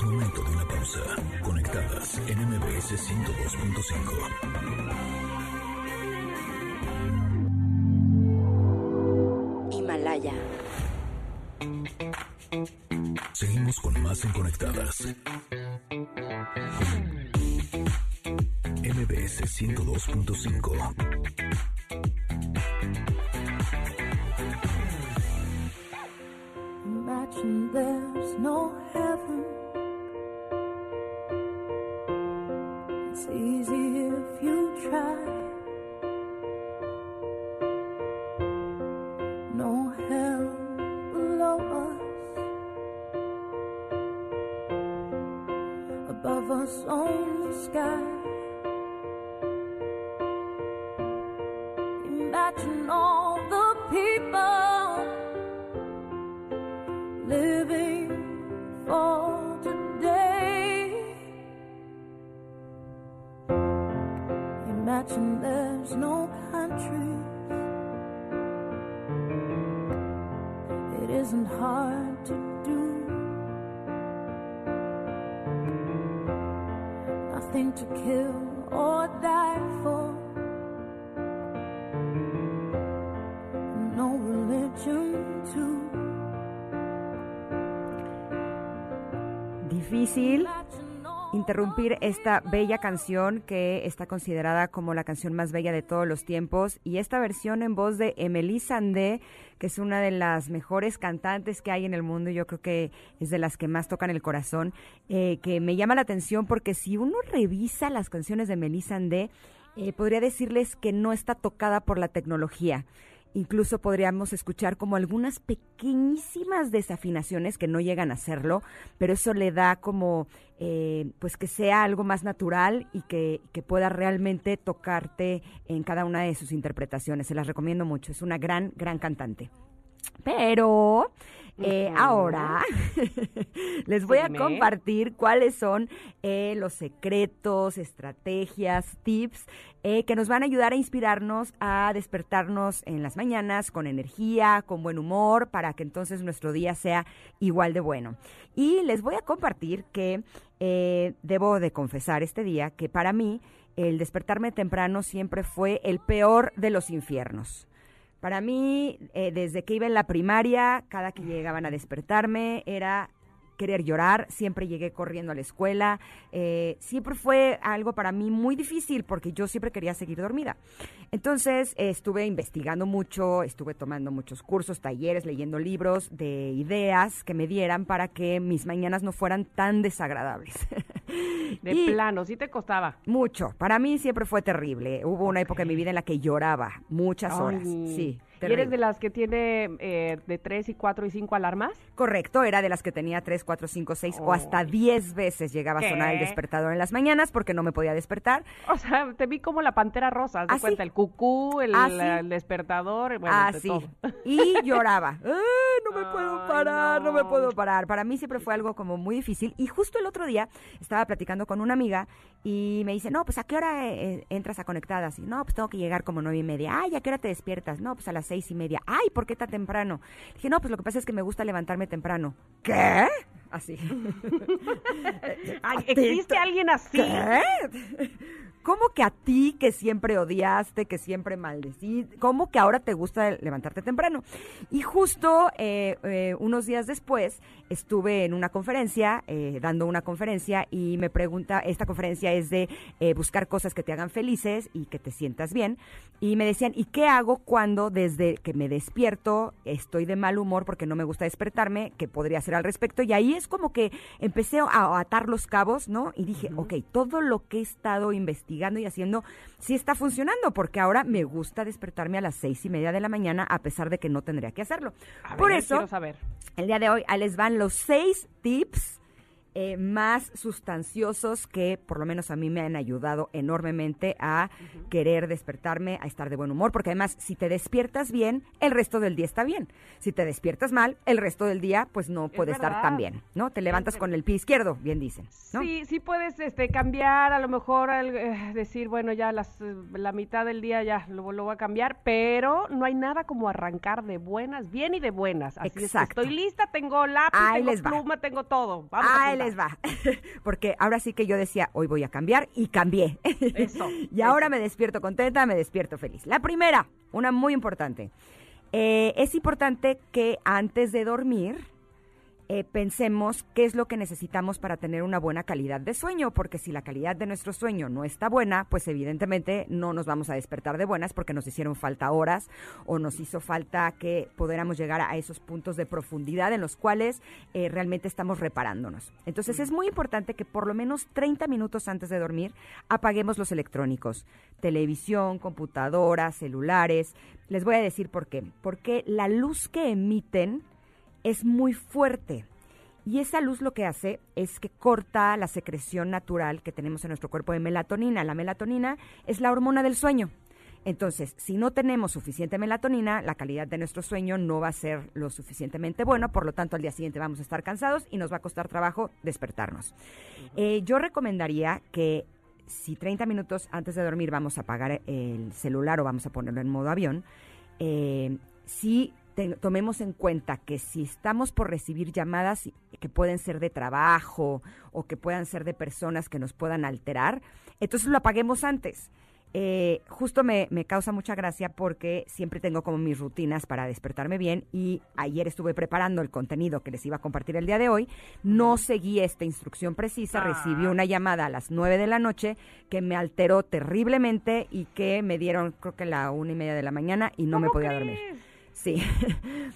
C: Es momento de una pausa. Conectadas en MBS 102.5.
F: Himalaya.
C: Seguimos con más en Conectadas. MBS 102.5.
G: Imagine there's no heaven. It's easy if you try. No hell below us. Above us, only sky. Imagine all the people Imagine there's no countries. It isn't hard to do. Nothing to kill or die for. No religion too.
A: Difícil, interrumpir esta bella canción que está considerada como la canción más bella de todos los tiempos y esta versión en voz de Emily Sandé, que es una de las mejores cantantes que hay en el mundo, yo creo que es de las que más tocan el corazón, eh, que me llama la atención porque si uno revisa las canciones de Emily Sandé, eh, podría decirles que no está tocada por la tecnología. Incluso podríamos escuchar como algunas pequeñísimas desafinaciones que no llegan a serlo, pero eso le da como, eh, pues que sea algo más natural y que, que pueda realmente tocarte en cada una de sus interpretaciones. Se las recomiendo mucho. Es una gran, gran cantante. Pero eh, ahora *laughs* les voy a
B: Dime.
A: compartir cuáles son eh, los secretos, estrategias, tips eh, que nos van a ayudar a inspirarnos a despertarnos en las mañanas con energía, con buen humor, para que entonces nuestro día sea igual de bueno. Y les voy a compartir que debo de confesar este día que para mí el despertarme temprano siempre fue el peor de los infiernos. Para mí, eh, desde que iba en la primaria, cada que llegaban a despertarme era querer llorar, siempre llegué corriendo a la escuela, eh, siempre fue algo para mí muy difícil porque yo siempre quería seguir dormida. Entonces eh, estuve investigando mucho, estuve tomando muchos cursos, talleres, leyendo libros de ideas que me dieran para que mis mañanas no fueran tan desagradables. *laughs*
B: De
A: Y-
B: plano, sí te costaba.
A: Mucho. Para mí siempre fue terrible. Hubo una época en mi vida en la que lloraba muchas horas.
B: Ay.
A: Sí.
B: ¿Y eres
A: terrible.
B: de las que tiene eh, de 3 y 4 y 5 alarmas?
A: Correcto, era de las que tenía 3, 4, 5, 6 o hasta 10 veces llegaba a sonar el despertador en las mañanas porque no me podía despertar.
B: O sea, te vi como la pantera rosa, de
A: Ah, sí.
B: cuenta, el cucú, el,
A: Ah, sí.
B: el despertador, bueno,
A: Así.
B: todo.
A: Y lloraba. ¡Ay, *laughs* no me puedo parar, no. me puedo parar. Para mí siempre fue algo como muy difícil. Y justo el otro día estaba platicando con una amiga y me dice, no, pues ¿a qué hora eh, entras a conectadas? Y no, pues tengo que llegar como nueve y media. Ay, ¿a qué hora te despiertas? No, pues a las seis y media. Ay, ¿por qué tan temprano? dije, no, pues lo que pasa es que me gusta levantarme temprano. ¿Qué? Así. *laughs*
B: Ay,
A: ¿A ti
B: ¿Existe
A: te-
B: alguien así?
A: ¿Qué? ¿Cómo que a ti que siempre odiaste, que siempre maldeciste, cómo que ahora te gusta levantarte temprano? Y justo eh, eh, unos días después estuve en una conferencia, eh, dando una conferencia, y me pregunta, esta conferencia es de eh, buscar cosas que te hagan felices y que te sientas bien. Y me decían, ¿y qué hago cuando desde que me despierto estoy de mal humor porque no me gusta despertarme? ¿Qué podría hacer al respecto? Y ahí es como que empecé a atar los cabos, ¿no? Y dije, ok, todo lo que he estado investigando y haciendo sí está funcionando porque ahora me gusta despertarme a las seis y media de la mañana a pesar de que no tendría que hacerlo.
B: A
A: Por
B: ver,
A: eso,
B: saber.
A: el día de hoy ahí les van los seis tips eh, más sustanciosos que por lo menos a mí me han ayudado enormemente a querer despertarme, a estar de buen humor, porque además si te despiertas bien, el resto del día está bien. Si te despiertas mal, el resto del día pues no puede estar tan bien, ¿no? Te levantas con el pie izquierdo, bien dicen, ¿no?
B: Sí, sí puedes este, cambiar, a lo mejor al- eh, decir, bueno, ya las, eh, la mitad del día ya lo, lo voy a cambiar, pero no hay nada como arrancar de buenas, bien y de buenas. Así es que
A: Exacto.
B: estoy lista, tengo lápiz,
A: Ahí
B: tengo pluma, tengo todo. Vamos
A: Ahí. Les va. *laughs* Porque ahora sí que yo decía, hoy voy a cambiar y cambié. *laughs*
B: Eso,
A: y ahora
B: eso.
A: me despierto contenta, me despierto feliz. La primera, una muy importante. Eh, es importante que antes de dormir eh, pensemos qué es lo que necesitamos para tener una buena calidad de sueño, porque si la calidad de nuestro sueño no está buena, pues evidentemente no nos vamos a despertar de buenas porque nos hicieron falta horas o nos hizo falta que pudiéramos llegar a esos puntos de profundidad en los cuales eh, realmente estamos reparándonos. Entonces es muy importante que por lo menos 30 minutos antes de dormir apaguemos los electrónicos, televisión, computadoras, celulares. Les voy a decir por qué. Porque la luz que emiten es muy fuerte. Y esa luz lo que hace es que corta la secreción natural que tenemos en nuestro cuerpo de melatonina. La melatonina es la hormona del sueño. Entonces, si no tenemos suficiente melatonina, la calidad de nuestro sueño no va a ser lo suficientemente bueno, por lo tanto al día siguiente vamos a estar cansados y nos va a costar trabajo despertarnos. Eh, yo recomendaría que si 30 minutos antes de dormir vamos a apagar el celular o vamos a ponerlo en modo avión, eh, sí te- tomemos en cuenta que si estamos por recibir llamadas que pueden ser de trabajo o que puedan ser de personas que nos puedan alterar, entonces lo apaguemos antes. eh, justo me, me causa mucha gracia porque siempre tengo como mis rutinas para despertarme bien y ayer estuve preparando el contenido que les iba a compartir el día de hoy. No seguí esta instrucción precisa, recibí
B: Ah.
A: una llamada a las 9 de la noche que me alteró terriblemente y que me dieron creo que la una y media de la mañana y no me
B: ¿Cómo
A: podía
B: crees?
A: dormir. Sí.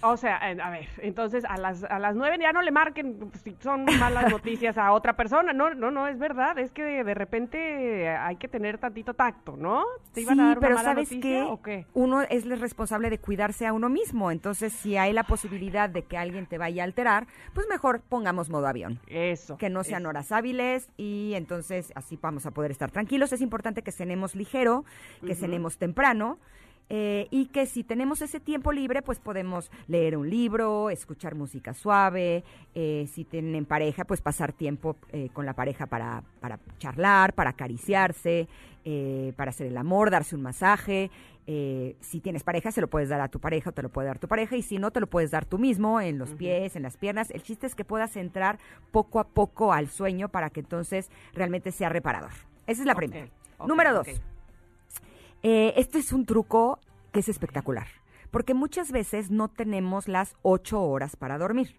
B: O sea, eh, a ver, entonces a las, a las nueve ya no le marquen pues, si son malas noticias a otra persona. No, no, no, es verdad. Es que de, de repente hay que tener tantito tacto, ¿no? ¿Te iban
A: sí,
B: a dar una
A: pero
B: mala
A: ¿sabes
B: noticia
A: qué?
B: o qué?
A: Uno es responsable de cuidarse a uno mismo. Entonces, si hay la posibilidad de que alguien te vaya a alterar, pues mejor pongamos modo avión.
B: Eso.
A: Que no sean
B: eso.
A: horas hábiles y entonces así vamos a poder estar tranquilos. Es importante que cenemos ligero, que cenemos temprano. Eh, y que si tenemos ese tiempo libre, pues podemos leer un libro, escuchar música suave, eh, si tienen pareja, pues pasar tiempo eh, con la pareja para, para charlar, para acariciarse, eh, para hacer el amor, darse un masaje. eh, si tienes pareja, se lo puedes dar a tu pareja o te lo puede dar tu pareja, y si no, te lo puedes dar tú mismo, en los pies, en las piernas. El chiste es que puedas entrar poco a poco al sueño para que entonces realmente sea reparador. Esa es la primera. Número dos. Eh, este es un truco que es espectacular, porque muchas veces no tenemos las ocho horas para dormir.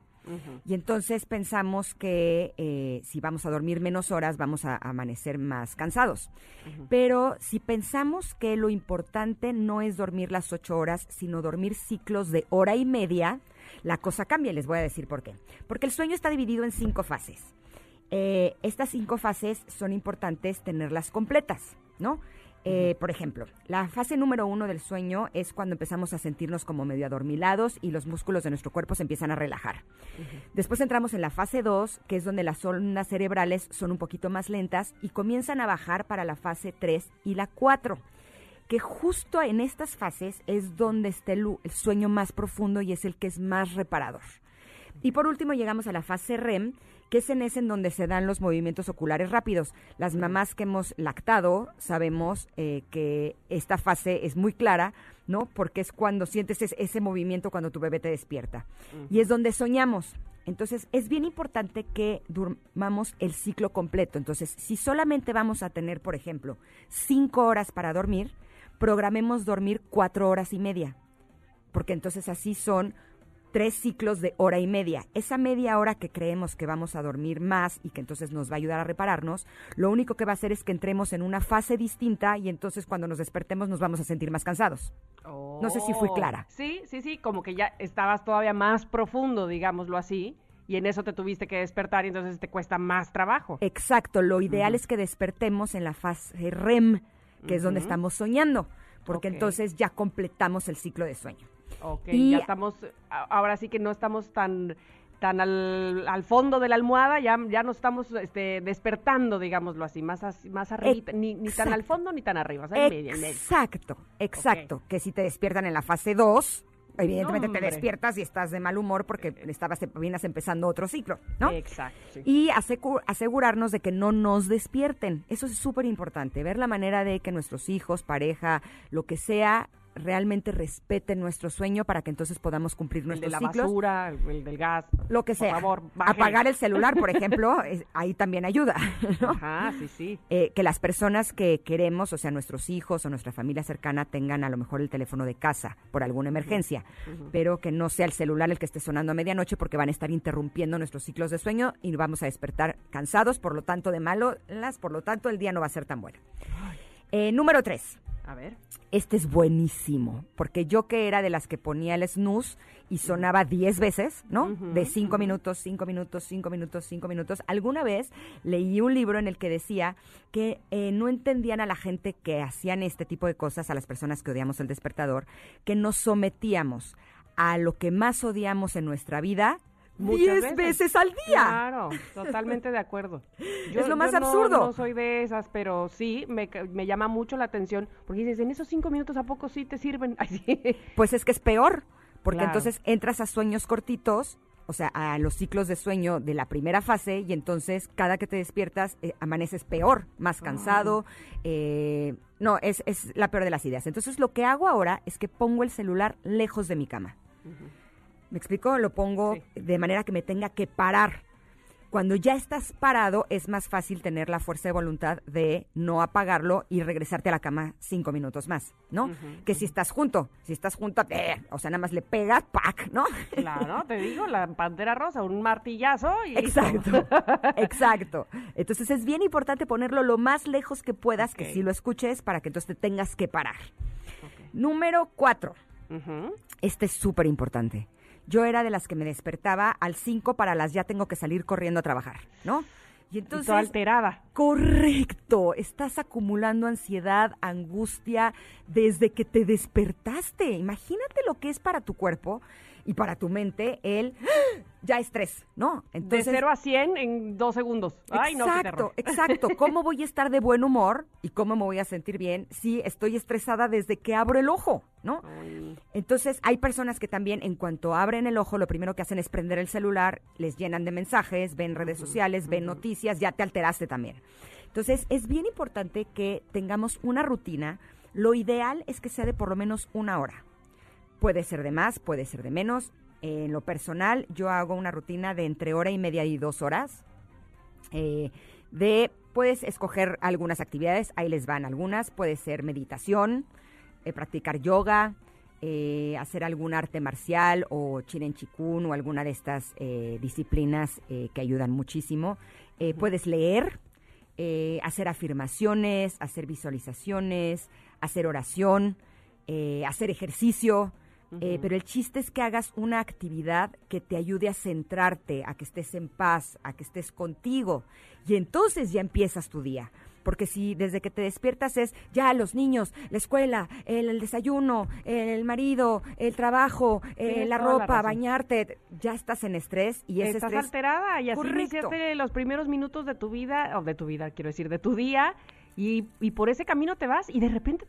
A: Y entonces pensamos que eh, si vamos a dormir menos horas vamos a amanecer más cansados. Pero si pensamos que lo importante no es dormir las ocho horas, sino dormir ciclos de hora y media, la cosa cambia. y Les voy a decir por qué. Porque el sueño está dividido en cinco fases. Eh, estas cinco fases son importantes tenerlas completas, ¿no? Eh, por ejemplo, la fase número uno del sueño es cuando empezamos a sentirnos como medio adormilados y los músculos de nuestro cuerpo se empiezan a relajar. Después entramos en la fase 2, que es donde las ondas cerebrales son un poquito más lentas y comienzan a bajar para la fase 3 y la 4 que justo en estas fases es donde está el, el sueño más profundo y es el que es más reparador. Y por último llegamos a la fase REM, que es en ese en donde se dan los movimientos oculares rápidos. Las mamás que hemos lactado sabemos eh, que esta fase es muy clara, ¿no? Porque es cuando sientes es- ese movimiento cuando tu bebé te despierta. Y es donde soñamos. Entonces, es bien importante que durmamos el ciclo completo. Entonces, si solamente vamos a tener, por ejemplo, cinco horas para dormir, programemos dormir cuatro horas y media porque entonces así son tres ciclos de hora y media. Esa media hora que creemos que vamos a dormir más y que entonces nos va a ayudar a repararnos, lo único que va a hacer es que entremos en una fase distinta y entonces cuando nos despertemos nos vamos a sentir más cansados. No sé si fui
B: Oh.
A: clara.
B: Sí, sí, sí, como que ya estabas todavía más profundo, digámoslo así, y en eso te tuviste que despertar y entonces te cuesta más trabajo.
A: Exacto, lo ideal es que despertemos en la fase REM, que es donde estamos soñando, porque entonces ya completamos el ciclo de sueño.
B: Ok,
A: Y-
B: ya estamos, ahora sí que no estamos tan tan al, al fondo de la almohada, ya, ya nos estamos este, despertando, digámoslo así, más, más arriba, ni, ni tan al fondo ni tan arriba, o sea, en medio, en medio.
A: Exacto, exacto. Que si te despiertan en la fase 2, evidentemente te despiertas y estás de mal humor porque estabas vienes empezando otro ciclo, ¿no?
B: Exacto, sí.
A: Y asegurarnos de que no nos despierten. Eso es súper importante. Ver la manera de que nuestros hijos, pareja, lo que sea, realmente respeten nuestro sueño para que entonces podamos cumplir
B: el de
A: nuestros
B: la
A: ciclos.
B: basura, el del gas.
A: Lo que
B: por
A: sea.
B: favor.
A: Apagar el celular, por *laughs* ejemplo, es- ahí también ayuda. *laughs* ¿no?
B: Ajá, sí, sí.
A: eh, que las personas que queremos, o sea, nuestros hijos o nuestra familia cercana, tengan a lo mejor el teléfono de casa por alguna emergencia, pero que no sea el celular el que esté sonando a medianoche porque van a estar interrumpiendo nuestros ciclos de sueño y vamos a despertar cansados, por lo tanto de malas, por lo tanto el día no va a ser tan bueno. Eh, número tres.
B: A ver.
A: Este es buenísimo, porque yo que era de las que ponía el snooze y sonaba 10 veces, ¿no? De 5
B: ujú.
A: minutos, 5 minutos, 5 minutos, 5 minutos. Alguna vez leí un libro en el que decía que eh, no entendían a la gente que hacían este tipo de cosas, a las personas que odiamos el despertador, que nos sometíamos a lo que más odiamos en nuestra vida
B: Muchas
A: 10 veces. al día.
B: Claro, totalmente de acuerdo. *laughs*
A: Es lo más
B: no-
A: absurdo.
B: No, soy de esas, pero sí me, me llama mucho la atención porque dices, en esos cinco minutos a poco sí te sirven. *laughs* Ay, sí.
A: Pues es que es peor, porque
B: Claro.
A: entonces entras a sueños cortitos, o sea, a los ciclos de sueño de la primera fase, y entonces cada que te despiertas eh, amaneces peor, más cansado. eh, no, es, es la peor de las ideas. Entonces lo que hago ahora es que pongo el celular lejos de mi cama. ¿Me explico? Lo pongo
B: Sí.
A: de manera que me tenga que parar. Cuando ya estás parado, es más fácil tener la fuerza de voluntad de no apagarlo y regresarte a la cama cinco minutos más, ¿no? Que si estás junto, si estás junto, eh, o sea, nada más le pegas, ¡pac! ¿no?
B: Claro, *laughs* te digo, la pantera rosa, un martillazo y listo.
A: Exacto, *laughs* exacto. Entonces es bien importante ponerlo lo más lejos que puedas, que si lo escuches, para que entonces te tengas que parar. Número cuatro. Este es súper importante. Yo era de las que me despertaba al 5 para las ya tengo que salir corriendo a trabajar, ¿no? Y
B: Y
A: entonces...
B: toda alterada.
A: Correcto, estás acumulando ansiedad, angustia desde que te despertaste. Imagínate lo que es para tu cuerpo y para tu mente el ¡ah! ya estrés, ¿no?
B: de 0 a 100 en dos segundos. Ay, no, qué
A: exacto, *laughs* exacto. ¿Cómo voy a estar de buen humor y cómo me voy a sentir bien si estoy estresada desde que abro el ojo, ¿no?
B: Ay,
A: Entonces, hay personas que también, en cuanto abren el ojo, lo primero que hacen es prender el celular, les llenan de mensajes, ven redes sociales, ven noticias, ya te alteraste también. Entonces, es bien importante que tengamos una rutina. Lo ideal es que sea de por lo menos una hora. Puede ser de más, puede ser de menos. En lo personal, yo hago una rutina de entre hora y media y dos horas. Eh, de, puedes escoger algunas actividades, ahí les van algunas. Puede ser meditación, eh, practicar yoga, eh, hacer algún arte marcial o chiren chikun o alguna de estas eh, disciplinas eh, que ayudan muchísimo. Puedes leer, hacer afirmaciones, hacer visualizaciones, hacer oración, hacer ejercicio. Eh, pero el chiste es que hagas una actividad que te ayude a centrarte, a que estés en paz, a que estés contigo. Y entonces ya empiezas tu día. Porque si desde que te despiertas es ya los niños, la escuela, el, el desayuno, el marido, el trabajo, eh, la ropa, bañarte, ya estás en estrés y ese
B: Estás
A: estrés
B: alterada y así iniciaste los primeros minutos de tu vida, o de tu vida, quiero decir, de tu día, y, y por ese camino te vas y de repente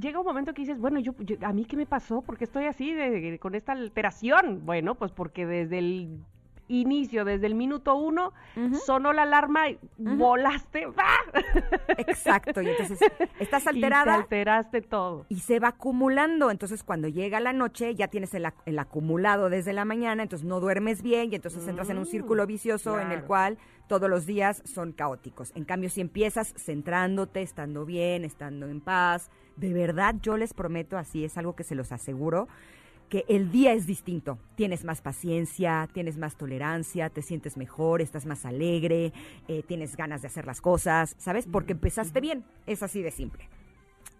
B: llega un momento que dices, bueno, yo, yo- ¿a mí qué me pasó? ¿Por qué estoy así de- de- con esta alteración? Bueno, pues porque desde el inicio, desde el minuto uno, sonó la alarma y volaste.
A: Exacto, y entonces estás *laughs*
B: Y te
A: alterada
B: alteraste todo.
A: y se va acumulando. Entonces, cuando llega la noche, ya tienes el, el acumulado desde la mañana, entonces no duermes bien y entonces entras en un círculo vicioso en el cual todos los días son caóticos. En cambio, si empiezas centrándote, estando bien, estando en paz, de verdad yo les prometo, así es algo que se los aseguro, que el día es distinto. Tienes más paciencia, tienes más tolerancia, te sientes mejor, estás más alegre, eh, tienes ganas de hacer las cosas, ¿sabes? Porque empezaste bien. Es así de simple.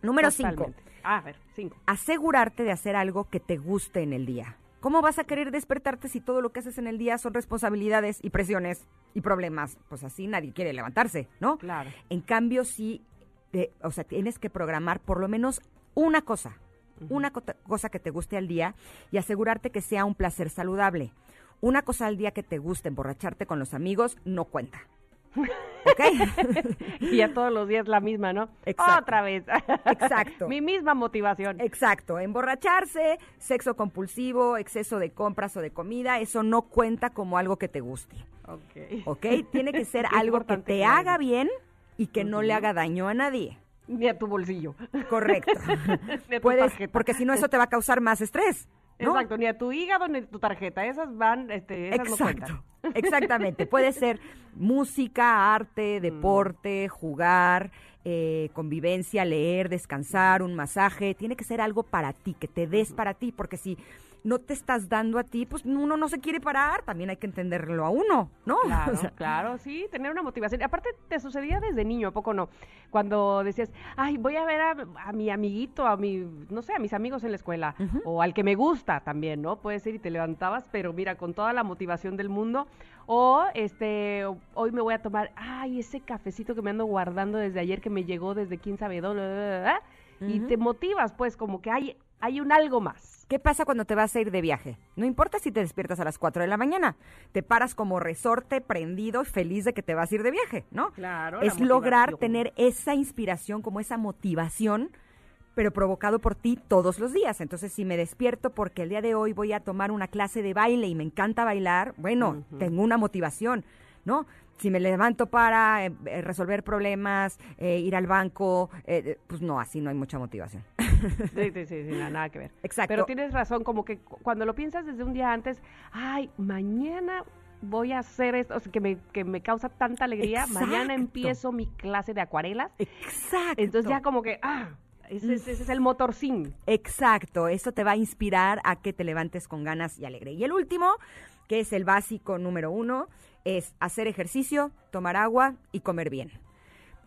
A: Número 5.
B: Ah, a ver, cinco.
A: asegurarte de hacer algo que te guste en el día. ¿Cómo vas a querer despertarte si todo lo que haces en el día son responsabilidades y presiones y problemas? Pues así nadie quiere levantarse, ¿no?
B: Claro.
A: En cambio, sí, o sea, tienes que programar por lo menos una cosa, una cosa que te guste al día y asegurarte que sea un placer saludable. Una cosa al día que te guste, emborracharte con los amigos, no cuenta. *laughs* ¿Ok?
B: Y ya todos los días la misma, ¿no?
A: Exacto.
B: Otra vez.
A: Exacto.
B: Mi misma motivación.
A: Exacto, emborracharse, sexo compulsivo, exceso de compras o de comida, eso no cuenta como algo que te guste,
B: Ok.
A: ¿ok? Tiene que ser *laughs* algo que te haga bien y que no le haga daño a nadie.
B: Ni a tu bolsillo.
A: Correcto. *laughs*
B: Ni a tu
A: Puedes,
B: tarjeta.
A: porque si no eso te va a causar más estrés. ¿no?
B: Exacto, ni a tu hígado ni a tu tarjeta. Esas van, este, esas no
A: Exacto.
B: cuentan.
A: Exactamente. Puede ser música, arte, deporte, jugar, eh, convivencia, leer, descansar, un masaje. Tiene que ser algo para ti, que te des para ti, porque si no te estás dando a ti, pues uno no se quiere parar. También hay que entenderlo a uno, ¿no? *laughs*
B: Claro,
A: O sea,
B: claro, sí, tener una motivación. Aparte, te sucedía desde niño, ¿a poco no? Cuando decías, ay, voy a ver a, a mi amiguito, a mi, no sé, a mis amigos en la escuela, o al que me gusta también, ¿no? Puede ser y te levantabas, pero mira, con toda la motivación del mundo. O, este, hoy me voy a tomar, ay, ese cafecito que me ando guardando desde ayer, que me llegó desde quién sabe dónde, y te motivas, pues, como que hay, hay un algo más.
A: ¿Qué pasa cuando te vas a ir de viaje? No importa si te despiertas a las 4 de la mañana, te paras como resorte, prendido y feliz de que te vas a ir de viaje, ¿no?
B: Claro, la
A: Es lograr tener esa inspiración, como esa motivación, pero provocado por ti todos los días. Entonces, si me despierto porque el día de hoy voy a tomar una clase de baile y me encanta bailar, bueno, tengo una motivación, ¿no? Si me levanto para eh, eh, resolver problemas, eh, ir al banco, eh, pues no, así no hay mucha motivación.
B: Sí, sí, sí, sí, nada, nada que ver.
A: Exacto.
B: Pero tienes razón, como que cu- cuando lo piensas desde un día antes, ay, mañana voy a hacer esto, o sea, que me, que me causa tanta alegría. Mañana empiezo mi clase de acuarelas.
A: Exacto.
B: Entonces ya como que, ah, ese, ese- ese es el motorcín.
A: Exacto, eso te va a inspirar a que te levantes con ganas y alegre. Y el último, que es el básico número uno, es hacer ejercicio, tomar agua y comer bien.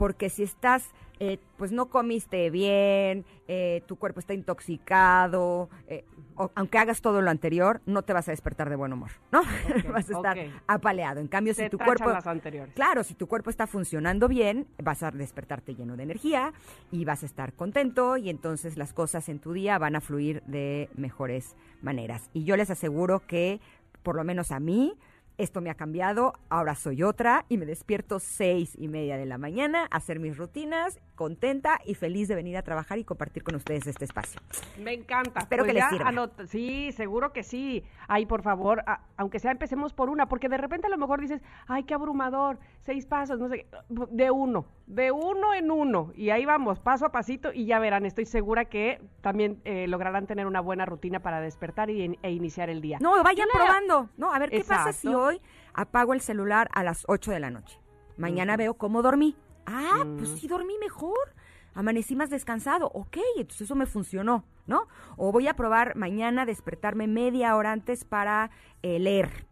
A: Porque si estás, eh, pues no comiste bien, eh, tu cuerpo está intoxicado, eh, o- aunque hagas todo lo anterior, no te vas a despertar de buen humor, ¿no? *laughs* vas a estar apaleado. En cambio, si tu cuerpo...
B: las.
A: Claro, si tu cuerpo está funcionando bien, vas a despertarte lleno de energía y vas a estar contento y entonces las cosas en tu día van a fluir de mejores maneras. Y yo les aseguro que, por lo menos a mí, esto me ha cambiado, ahora soy otra y me despierto seis y media de la mañana a hacer mis rutinas, contenta y feliz de venir a trabajar y compartir con ustedes este espacio.
B: Me encanta.
A: Espero
B: Pues
A: que les
B: ya
A: sirva.
B: anota- Sí, seguro que sí. Ay, por favor, a- aunque sea empecemos por una, porque de repente a lo mejor dices, ay, qué abrumador, seis pasos, no sé, qué". de uno, de uno en uno. Y ahí vamos, paso a pasito y ya verán, estoy segura que también eh, lograrán tener una buena rutina para despertar y, e iniciar el día.
A: No, vayan probando. No, a ver, ¿qué pasa si hoy apago el celular a las 8 de la noche? Mañana veo cómo dormí. Ah, pues sí dormí mejor. Amanecí más descansado. Ok, entonces eso me funcionó, ¿no? O voy a probar mañana despertarme media hora antes para eh, leer.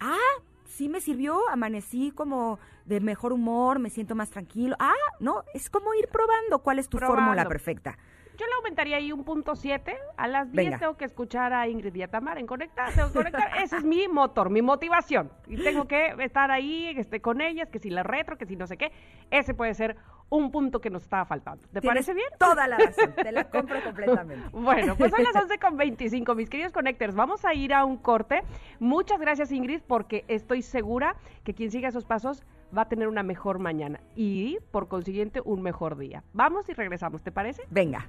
A: Ah, sí me sirvió. Amanecí como de mejor humor, me siento más tranquilo. Ah, no, es como ir probando cuál es tu
B: Probando.
A: fórmula perfecta.
B: Yo le aumentaría ahí un punto siete. A las 10
A: Venga.
B: tengo que escuchar a Ingrid y a en Conectar. Tengo que conectar. *laughs* Ese es mi motor, mi motivación. Y tengo que estar ahí este, con ellas, que si la retro, que si no sé qué. Ese puede ser un punto que nos estaba faltando. ¿Te parece bien?
A: Toda la razón. Te la compro *laughs* completamente.
B: Bueno, pues son las *laughs* 11 con 25, mis queridos Connectors. Vamos a ir a un corte. Muchas gracias, Ingrid, porque estoy segura que quien siga esos pasos va a tener una mejor mañana y, por consiguiente, un mejor día. Vamos y regresamos, ¿te parece?
A: Venga.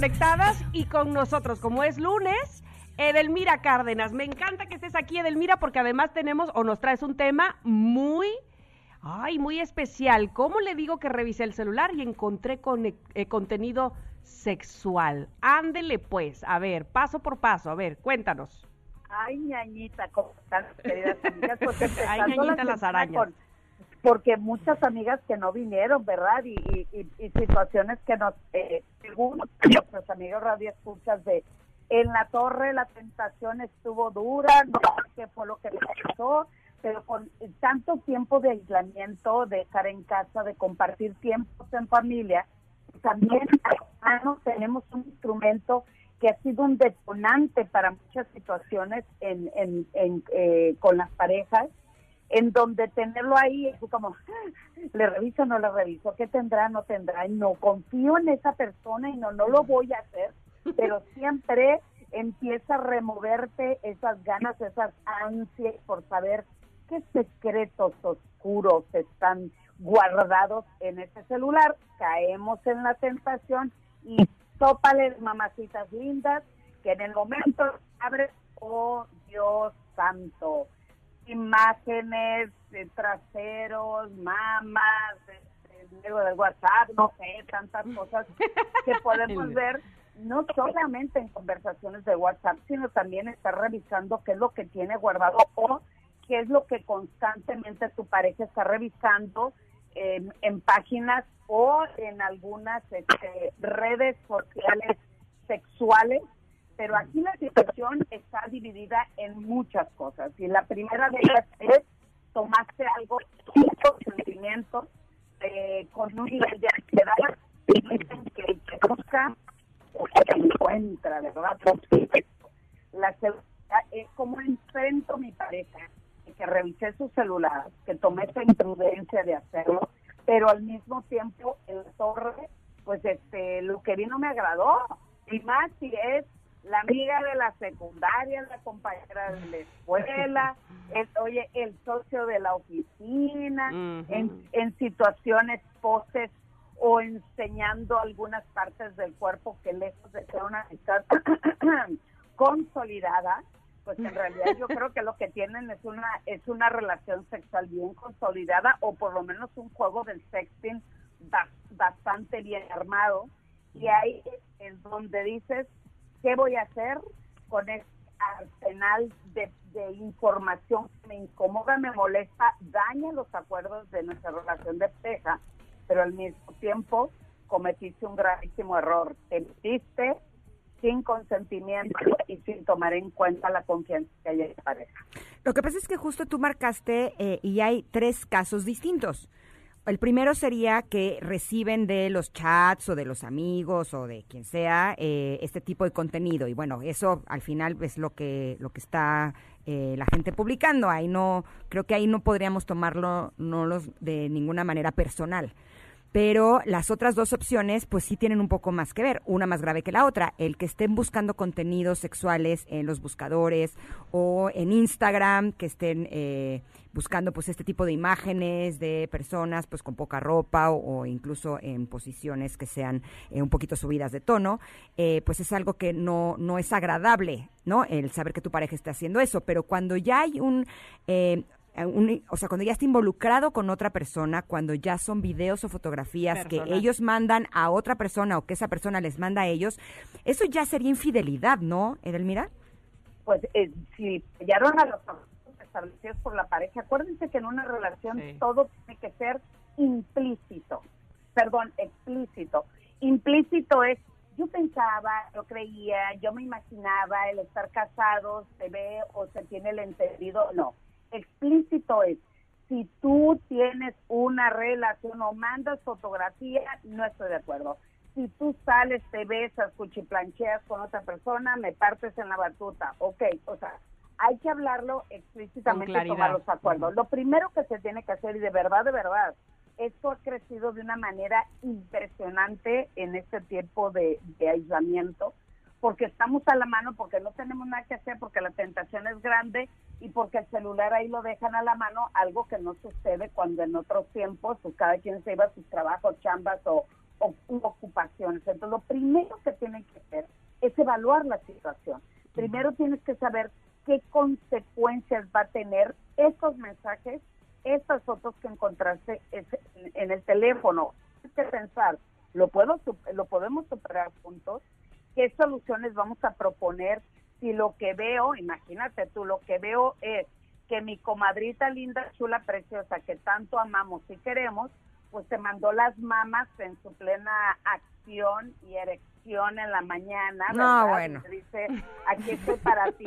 C: Conectadas
B: y con nosotros, como es lunes, Edelmira Cárdenas. Me encanta que estés aquí, Edelmira, porque además tenemos o nos traes un tema muy, ay, muy especial. ¿Cómo le digo que revisé el celular y encontré con- eh, contenido sexual? Ándele pues, a ver, paso por paso, a ver, cuéntanos.
F: Ay, ñañita, ¿cómo están, queridas amigas? Pues *laughs* empezando
B: Ay, ñañita,
F: la
B: las arañas.
F: con- porque muchas amigas que no vinieron, ¿verdad? Y, y, situaciones que nos, eh, según nuestros amigos radio escuchas de en la torre la tentación estuvo dura, no sé qué fue lo que pasó, pero con tanto tiempo de aislamiento, de estar en casa, de compartir tiempos en familia, también hermanos, tenemos un instrumento que ha sido un detonante para muchas situaciones en, en, eh, con las parejas, en donde tenerlo ahí es como, le reviso, no le reviso, qué tendrá, no tendrá, y no confío en esa persona y no, no lo voy a hacer, *laughs* pero siempre empieza a removerte esas ganas, esas ansias por saber qué secretos oscuros están guardados en ese celular, caemos en la tentación y *laughs* tópale mamacitas lindas que en el momento abre, oh Dios santo, imágenes de traseros, mamas, este, luego del WhatsApp, no sé, tantas cosas que *laughs* podemos ver no solamente en conversaciones de WhatsApp, sino también estar revisando qué es lo que tiene guardado o qué es lo que constantemente tu pareja está revisando en, en páginas o en algunas este, redes sociales sexuales. Pero aquí la situación está dividida en muchas cosas. Y la primera de ellas es tomaste algo sin consentimiento, eh, con un nivel de ansiedad, y dicen que que busca o que encuentra, ¿verdad? La segunda es como enfrento a mi pareja, que revisé su celular, que tomé esa imprudencia de hacerlo, pero al mismo tiempo el torre, pues este, lo que vi no me agradó, y más si es la amiga de la secundaria, la compañera de la escuela, *laughs* el, oye, el socio de la oficina, en, en situaciones poses o enseñando algunas partes del cuerpo que lejos de ser una amistad *coughs* consolidada, pues en realidad yo creo que lo que tienen es una es una relación sexual bien consolidada o por lo menos un juego del sexting ba- bastante bien armado. Y ahí es donde dices qué voy a hacer con este arsenal de, de información que me incomoda, me molesta, daña los acuerdos de nuestra relación de pareja, pero al mismo tiempo cometiste un gravísimo error. Te metiste sin consentimiento y sin tomar en cuenta la confianza que hay en la pareja.
A: Lo que pasa es que justo tú marcaste eh, y hay tres casos distintos. El primero sería que reciben de los chats o de los amigos o de quien sea eh, este tipo de contenido y bueno eso al final es lo que lo que está eh, la gente publicando. Ahí no creo que ahí no podríamos tomarlo no los de ninguna manera personal. Pero las otras dos opciones, pues sí tienen un poco más que ver, una más grave que la otra. El que estén buscando contenidos sexuales en los buscadores o en Instagram, que estén eh, buscando pues este tipo de imágenes de personas pues con poca ropa o, incluso en posiciones que sean eh, un poquito subidas de tono, eh, pues es algo que no, no es agradable, ¿no? El saber que tu pareja está haciendo eso. Pero cuando ya hay un... un- o sea, cuando ya está involucrado con otra persona, cuando ya son videos o fotografías que ellos mandan a otra persona o que esa persona les manda a ellos, eso ya sería infidelidad, ¿no, Edelmira?
F: Pues eh, si fallaron a los establecidos por la pareja, acuérdense que en una relación
B: Sí.
F: todo tiene que ser implícito, perdón, explícito. Implícito es, yo pensaba, yo creía, yo me imaginaba el estar casados, se ve o se tiene el entendido, no. Explícito es, si tú tienes una relación o mandas fotografía, no estoy de acuerdo. Si tú sales, te besas, cuchiplancheas con otra persona, me partes en la batuta. Ok, o sea, hay que hablarlo explícitamente tomar los acuerdos. Lo primero que se tiene que hacer, y de verdad, de verdad, esto ha crecido de una manera impresionante en este tiempo de, de aislamiento, porque estamos a la mano, porque no tenemos nada que hacer, porque la tentación es grande y porque el celular ahí lo dejan a la mano, algo que no sucede cuando en otros tiempos pues cada quien se iba a sus trabajos, chambas o, ocupaciones. Entonces lo primero que tienen que hacer es evaluar la situación. Primero tienes que saber qué consecuencias va a tener estos mensajes, estas fotos que encontraste en el teléfono. Tienes que pensar, ¿lo, puedo, ¿lo podemos superar juntos? ¿Qué soluciones vamos a proponer si lo que veo, imagínate tú, lo que veo es que mi comadrita linda, chula, preciosa, que tanto amamos y queremos, pues te mandó las mamas en su plena acción y erección en la mañana.
A: No,
F: ¿verdad?
A: bueno.
F: Y dice, aquí estoy para ti.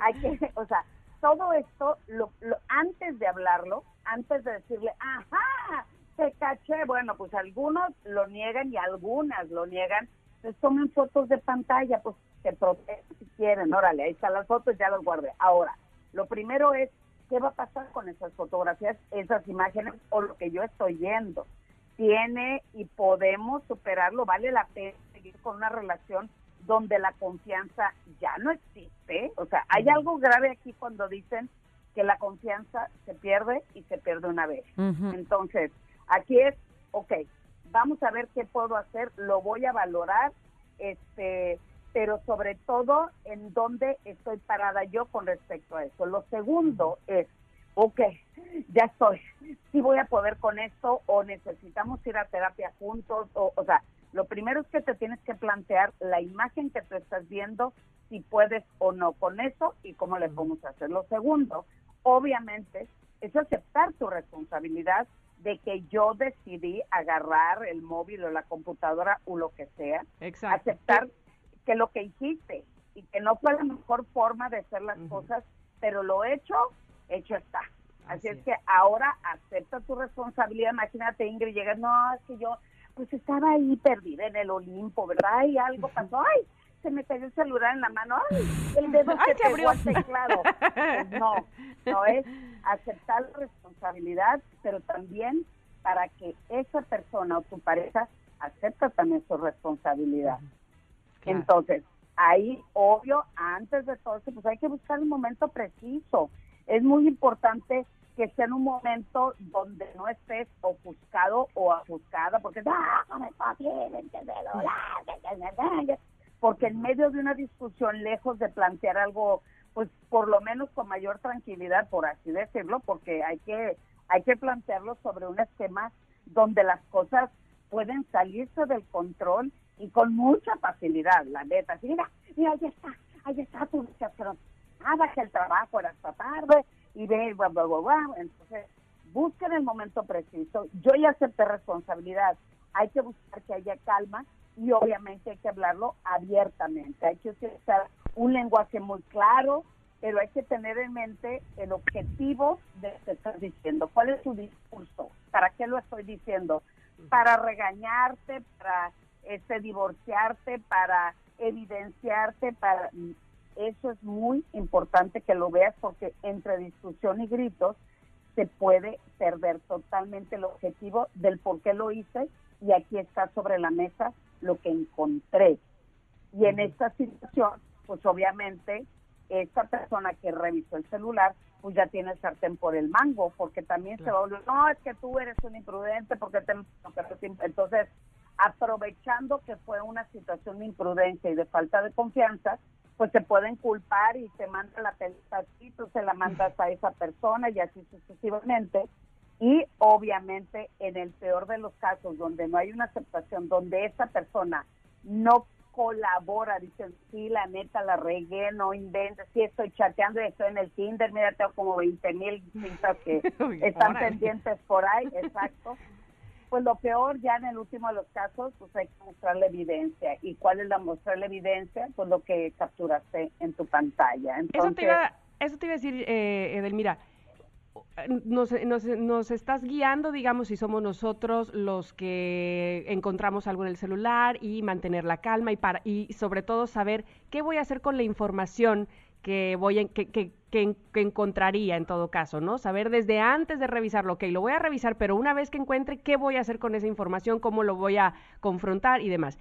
F: Hay que, *laughs* o sea, todo esto, lo, lo- antes de hablarlo, antes de decirle, ajá, te caché, bueno, pues algunos lo niegan y algunas lo niegan, pues tomen fotos de pantalla, pues se protegen si quieren, órale, ahí están las fotos, ya las guardé. Ahora, lo primero es, ¿qué va a pasar con esas fotografías, esas imágenes o lo que yo estoy viendo? Tiene y podemos superarlo, vale la pena seguir con una relación donde la confianza ya no existe. O sea, hay algo grave aquí cuando dicen que la confianza se pierde y se pierde una vez. Entonces, aquí es, ok, vamos a ver qué puedo hacer, lo voy a valorar, este, pero sobre todo en dónde estoy parada yo con respecto a eso. Lo segundo es, ok, ya estoy, si voy a poder con esto o necesitamos ir a terapia juntos, o, o sea, Lo primero es que te tienes que plantear la imagen que tú estás viendo, si puedes o no con eso y cómo le podemos hacer. Lo segundo, obviamente, es aceptar tu responsabilidad de que yo decidí agarrar el móvil o la computadora o lo que sea.
B: Exacto.
F: Aceptar que lo que hiciste y que no fue la mejor forma de hacer las cosas, pero lo hecho, hecho está. Así,
B: Así
F: es
B: es.
F: que ahora acepta tu responsabilidad. Imagínate, Ingrid, llega, no, es que yo pues estaba ahí perdida en el Olimpo, ¿verdad? Y algo pasó, ay, se me cayó el celular en la mano, ay, el dedo
B: Ay,
F: se pegó al teclado. Pues no, no es aceptar la responsabilidad, pero también para que esa persona o tu pareja acepta también su responsabilidad.
B: Claro.
F: Entonces, ahí, obvio, antes de todo eso, pues hay que buscar el momento preciso. Es muy importante que sea en un momento donde no estés ofuscado o ofuscada, porque ¡ah, no me! Porque en medio de una discusión, lejos de plantear algo, pues por lo menos con mayor tranquilidad, por así decirlo, porque hay que, hay que plantearlo sobre un esquema donde las cosas pueden salirse del control y con mucha facilidad, la neta. Mira, mira, ahí está, ahí está tu pero nada que el trabajo era esta tarde y ve, bla, bla, bla, bla. Entonces, busquen el momento preciso. Yo ya acepté responsabilidad. Hay que buscar que haya calma y obviamente hay que hablarlo abiertamente. Hay que utilizar un lenguaje muy claro, pero hay que tener en mente el objetivo de lo que estás diciendo. ¿Cuál es tu discurso? ¿Para qué lo estoy diciendo? Para regañarte, para este divorciarte, para evidenciarte, para eso es muy importante que lo veas porque entre discusión y gritos se puede perder totalmente el objetivo del por qué lo hice y aquí está sobre la mesa lo que encontré. Y en esta situación, pues obviamente esta persona que revisó el celular, pues ya tiene el sartén por el mango, porque también se va a volver, no, es que tú eres un imprudente, porque te... *laughs* Entonces, aprovechando que fue una situación de imprudencia y de falta de confianza, pues se pueden culpar y te manda la pelota a ti, tú se la mandas a esa persona y así sucesivamente. Y obviamente en el peor de los casos, donde no hay una aceptación, donde esa persona no colabora, dicen, sí, la neta la regué, no inventes, sí estoy chateando y estoy en el Tinder, mira, tengo como 20 mil citas que *laughs* están pendientes por ahí, exacto. Pues lo peor ya en el último de los casos, pues hay que mostrarle evidencia. ¿Y cuál es la mostrarle evidencia? Pues lo que capturaste en tu pantalla.
B: Eso
F: Entonces,
B: te iba, eso te iba a decir, eh, Edelmira. Nos, nos, nos estás guiando, digamos, si somos nosotros los que encontramos algo en el celular y mantener la calma y, para, y sobre todo saber qué voy a hacer con la información que voy a, que, encontraría en todo caso, ¿no? Saber desde antes de revisarlo, ok, lo voy a revisar, pero una vez que encuentre, ¿qué voy a hacer con esa información? ¿Cómo lo voy a confrontar y demás?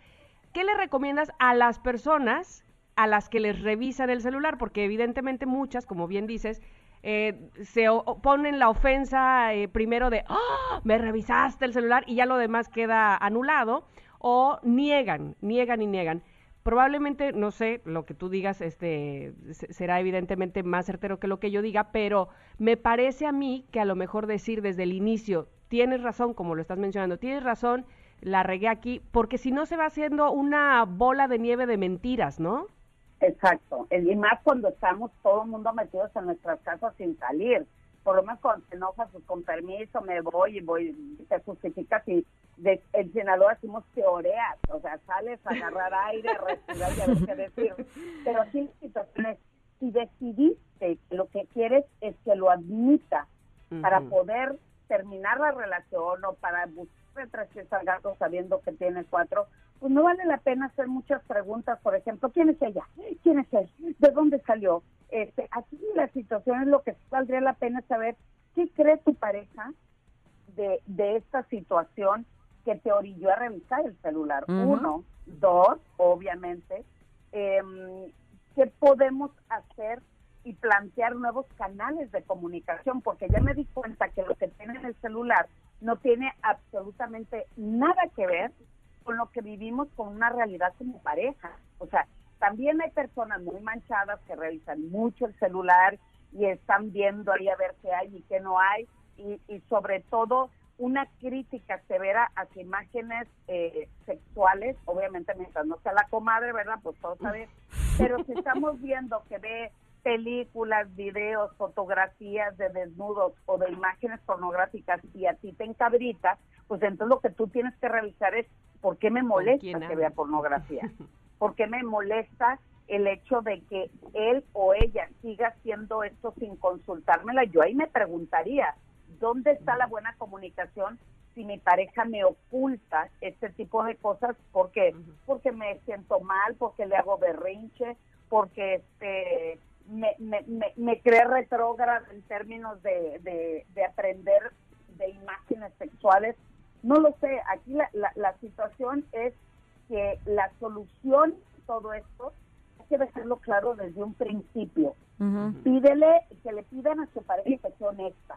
B: ¿Qué le recomiendas a las personas a las que les revisan el celular? Porque evidentemente muchas, como bien dices, eh, se ponen la ofensa eh, primero de, ¡Ah! me revisaste el celular y ya lo demás queda anulado, o niegan, niegan y niegan. Probablemente, no sé, lo que tú digas este, se- será evidentemente más certero que lo que yo diga, pero me parece a mí que a lo mejor decir desde el inicio, tienes razón, como lo estás mencionando, tienes razón, la regué aquí, porque si no se va haciendo una bola de nieve de mentiras, ¿no?
F: Exacto. Y más cuando estamos todo el mundo metidos en nuestras casas sin salir. Por lo menos cuando te enojas, pues con permiso me voy y voy, te justificas y de, en Sinaloa decimos teoreas, o sea, sales a agarrar aire, a respirar y a ver qué decir. Pero aquí la situación es, si decidiste que lo que quieres es que lo admita para poder terminar la relación o para buscar entre pies al gato sabiendo que tiene cuatro, pues no vale la pena hacer muchas preguntas, por ejemplo, ¿quién es ella? ¿Quién es él? ¿De dónde salió? Este, aquí la situación es lo que valdría la pena saber, ¿qué cree tu pareja de, de esta situación que te orilló a revisar el celular? Uno, dos, obviamente, em, ¿qué podemos hacer y plantear nuevos canales de comunicación? Porque ya me di cuenta que lo que tiene en el celular no tiene absolutamente nada que ver con lo que vivimos con una realidad como pareja. O sea, también hay personas muy manchadas que revisan mucho el celular y están viendo ahí a ver qué hay y qué no hay y, y sobre todo una crítica severa hacia imágenes eh, sexuales, obviamente mientras no sea la comadre, ¿verdad? Pues todo bien. Pero si estamos viendo que ve películas, videos, fotografías de desnudos o de imágenes pornográficas y a ti te encabrita, pues entonces lo que tú tienes que revisar es por qué me molesta que vea pornografía, *laughs* por qué me molesta el hecho de que él o ella siga haciendo esto sin consultármela. Yo ahí me preguntaría, ¿dónde está la buena comunicación si mi pareja me oculta este tipo de cosas? ¿Por qué? Porque me siento mal, porque le hago berrinche, porque este me, me, me, me cree retrógrada en términos de, de, de aprender de imágenes sexuales. No lo sé, aquí la, la, la situación es que la solución a todo esto hay que dejarlo claro desde un principio. Pídele, que le pidan a su pareja que sea honesta,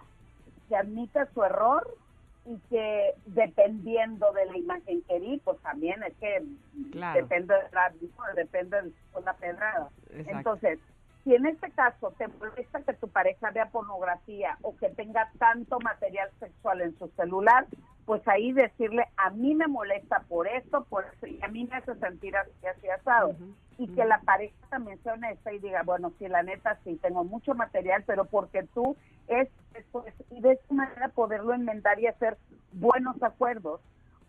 F: que admita su error y que dependiendo de la imagen que vi, pues también es que
B: Claro.
F: depende de la, depende de la pedrada.
B: Exacto.
F: Entonces, si en este caso te molesta que tu pareja vea pornografía o que tenga tanto material sexual en su celular, pues ahí decirle, a mí me molesta por esto, por eso, y a mí me hace sentir así, así asado. Y que la pareja también sea honesta y diga, bueno, sí, la neta, sí, tengo mucho material, pero porque tú es, es pues, y de esta manera poderlo enmendar y hacer buenos acuerdos.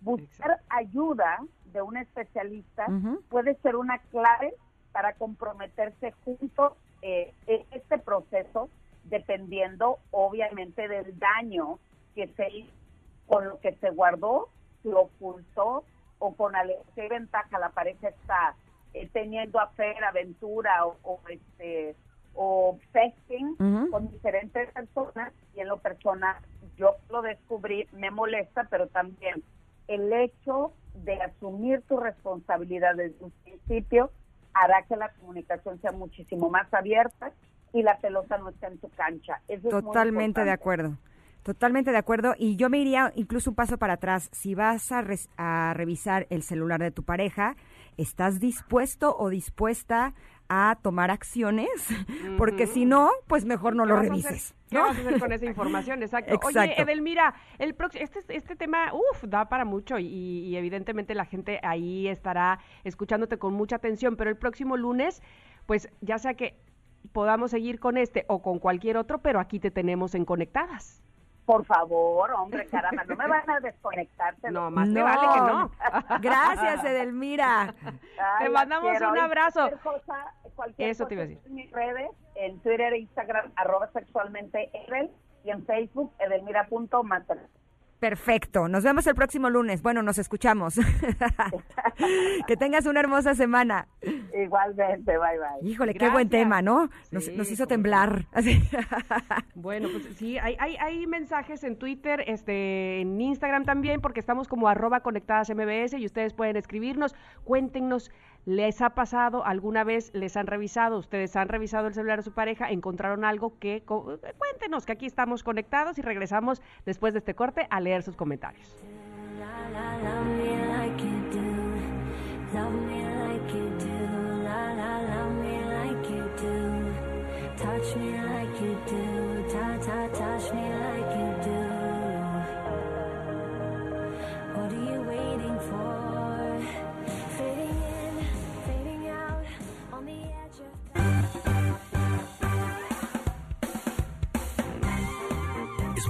F: Buscar ayuda de un especialista puede ser una clave para comprometerse juntos eh, este proceso, dependiendo obviamente del daño que se hizo con lo que se guardó, se ocultó o con qué ventaja. La pareja está eh, teniendo afer, aventura o, o, este o sexting con diferentes personas y en lo personal yo lo descubrí, me molesta, pero también el hecho de asumir tu responsabilidad desde un principio hará que la comunicación sea muchísimo más abierta y la pelota no esté en tu cancha. Eso es muy
A: Totalmente de acuerdo. Totalmente de acuerdo. Y yo me iría incluso un paso para atrás. Si vas a, res- a revisar el celular de tu pareja, ¿estás dispuesto o dispuesta a tomar acciones? *laughs* Porque si no, pues mejor no
B: ¿Qué
A: lo revises.
B: ¿Qué
A: ¿no?
B: vas a hacer con esa *laughs* información? Exacto. Oye,
A: Exacto.
B: Edelmira, el este, este tema, uff, da para mucho y, y evidentemente la gente ahí estará escuchándote con mucha atención, pero el próximo lunes, pues ya sea que podamos seguir con este o con cualquier otro, pero aquí te tenemos en Conectadas.
F: Por favor, hombre, caramba, no me *laughs* van a desconectar. te lo
B: No, más te
A: No.
B: vale que no. *laughs*
A: Gracias, Edelmira.
F: Ay,
B: Te mandamos
F: quiero.
B: un abrazo.
F: Cualquier cosa, cualquier
B: Eso te iba a
F: cosa
B: decir.
F: En mis redes, en Twitter e Instagram, arroba sexualmente Edel, y en Facebook, edelmira.master.
A: Perfecto. Nos vemos el próximo lunes. Bueno, nos escuchamos. *laughs* que tengas una hermosa semana.
F: Igualmente, bye bye.
A: Híjole, qué buen tema, ¿no? Nos,
B: Sí,
A: nos hizo temblar. Así.
B: Bueno, pues sí, hay, hay, hay mensajes en Twitter, este, en Instagram también, porque estamos como arroba conectadas MBS y ustedes pueden escribirnos, cuéntenos, ¿les ha pasado alguna vez, les han revisado, ustedes han revisado el celular de su pareja, encontraron algo que, co- cuéntenos que aquí estamos conectados y regresamos después de este corte a leer sus comentarios.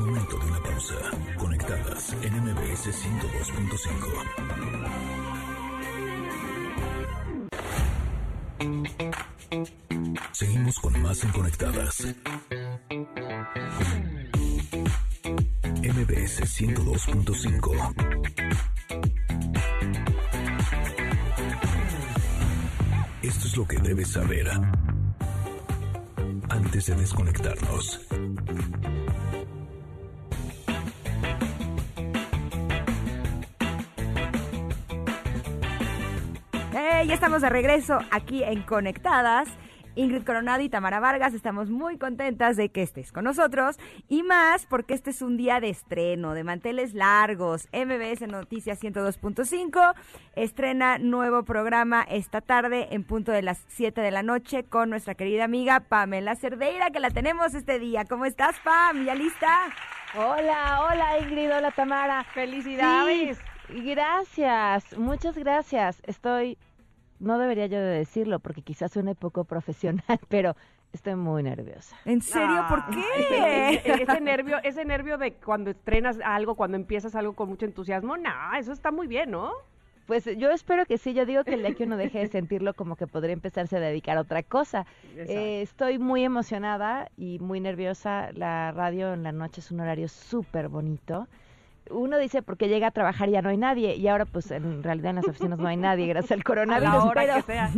C: Momento de una pausa. Conectadas en MBS 102.5. Seguimos con más en Conectadas. MBS 102.5. Esto es lo que debes saber antes de desconectarnos.
A: ¡Hey! Ya estamos de regreso aquí en Conectadas. Ingrid Coronado y Tamara Vargas, estamos muy contentas de que estés con nosotros y más porque este es un día de estreno, de manteles largos. MBS Noticias 102.5 estrena nuevo programa esta tarde en punto de las 7 de la noche con nuestra querida amiga Pamela Cerdeira, que la tenemos este día. ¿Cómo estás, Pam? ¿Ya lista?
H: Hola, hola Ingrid, hola Tamara.
B: ¡Felicidades!
H: Sí, gracias, muchas gracias. Estoy, no debería yo de decirlo porque quizás suene poco profesional, *laughs* pero estoy muy nerviosa.
A: ¿En serio? ¿Por
B: Ah,
A: qué?
B: Ese, ese nervio, ese nervio de cuando estrenas algo, cuando empiezas algo con mucho entusiasmo, no, eso está muy bien, ¿no?
H: Pues yo espero que sí, yo digo que el día que uno deje de sentirlo como que podría empezarse a dedicar a otra cosa. Eh, estoy muy emocionada y muy nerviosa. La radio en la noche es un horario súper bonito. Uno dice porque llega a trabajar y ya no hay nadie y ahora pues en realidad en las oficinas no hay nadie gracias al *laughs*
B: A
H: coronavirus.
B: la hora
H: pero-
B: que sea.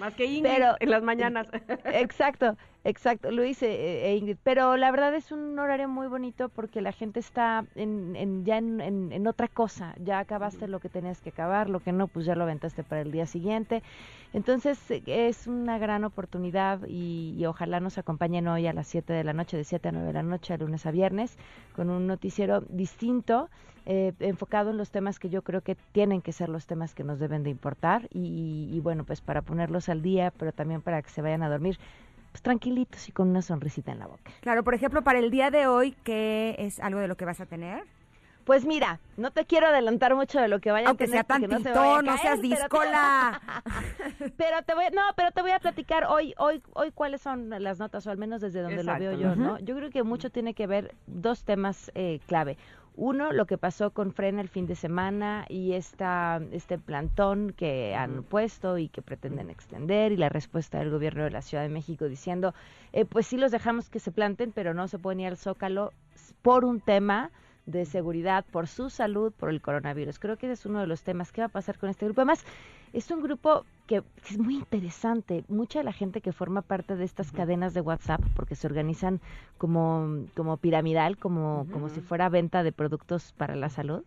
B: Más que *laughs* Ingrid
H: Pero-
B: en las mañanas.
H: Exacto, exacto, lo hice eh, Ingrid. Pero la verdad es un horario muy bonito porque la gente está en, en- ya en, en- en otra cosa. Ya acabaste lo que tenías que acabar, lo que no, pues ya lo aventaste para el día siguiente. Entonces eh, es una gran oportunidad y, y ojalá nos acompañen hoy a las 7 de la noche, de 7 a 9 de la noche, de lunes a viernes, con un noticiero distinto. eh, enfocado en los temas que yo creo que tienen que ser los temas que nos deben de importar y, y bueno, pues para ponerlos al día, pero también para que se vayan a dormir pues tranquilitos y con una sonrisita en la boca.
A: Claro, por ejemplo, para el día de hoy, ¿qué es algo de lo que vas a tener?
H: Pues mira, no te quiero adelantar mucho de lo que vaya
A: Aunque
H: a tener
A: sea
H: no se
A: tantito,
H: vaya a
A: no
H: caer,
A: seas
H: pero te-
A: discola. *laughs*
H: Pero te voy, no, pero te voy a platicar hoy, hoy, hoy cuáles son las notas, o al menos desde donde lo veo yo. ¿no? Yo creo que mucho tiene que ver dos temas eh, clave. Uno, lo que pasó con Frena el fin de semana y esta, este plantón que han puesto y que pretenden extender y la respuesta del gobierno de la Ciudad de México diciendo, eh, pues sí los dejamos que se planten, pero no se pueden ir al Zócalo por un tema de seguridad, por su salud, por el coronavirus. Creo que ese es uno de los temas. ¿Qué va a pasar con este grupo? Además, es un grupo que es muy interesante. Mucha de la gente que forma parte de estas cadenas de WhatsApp, porque se organizan como, como piramidal, como, como si fuera venta de productos para la salud,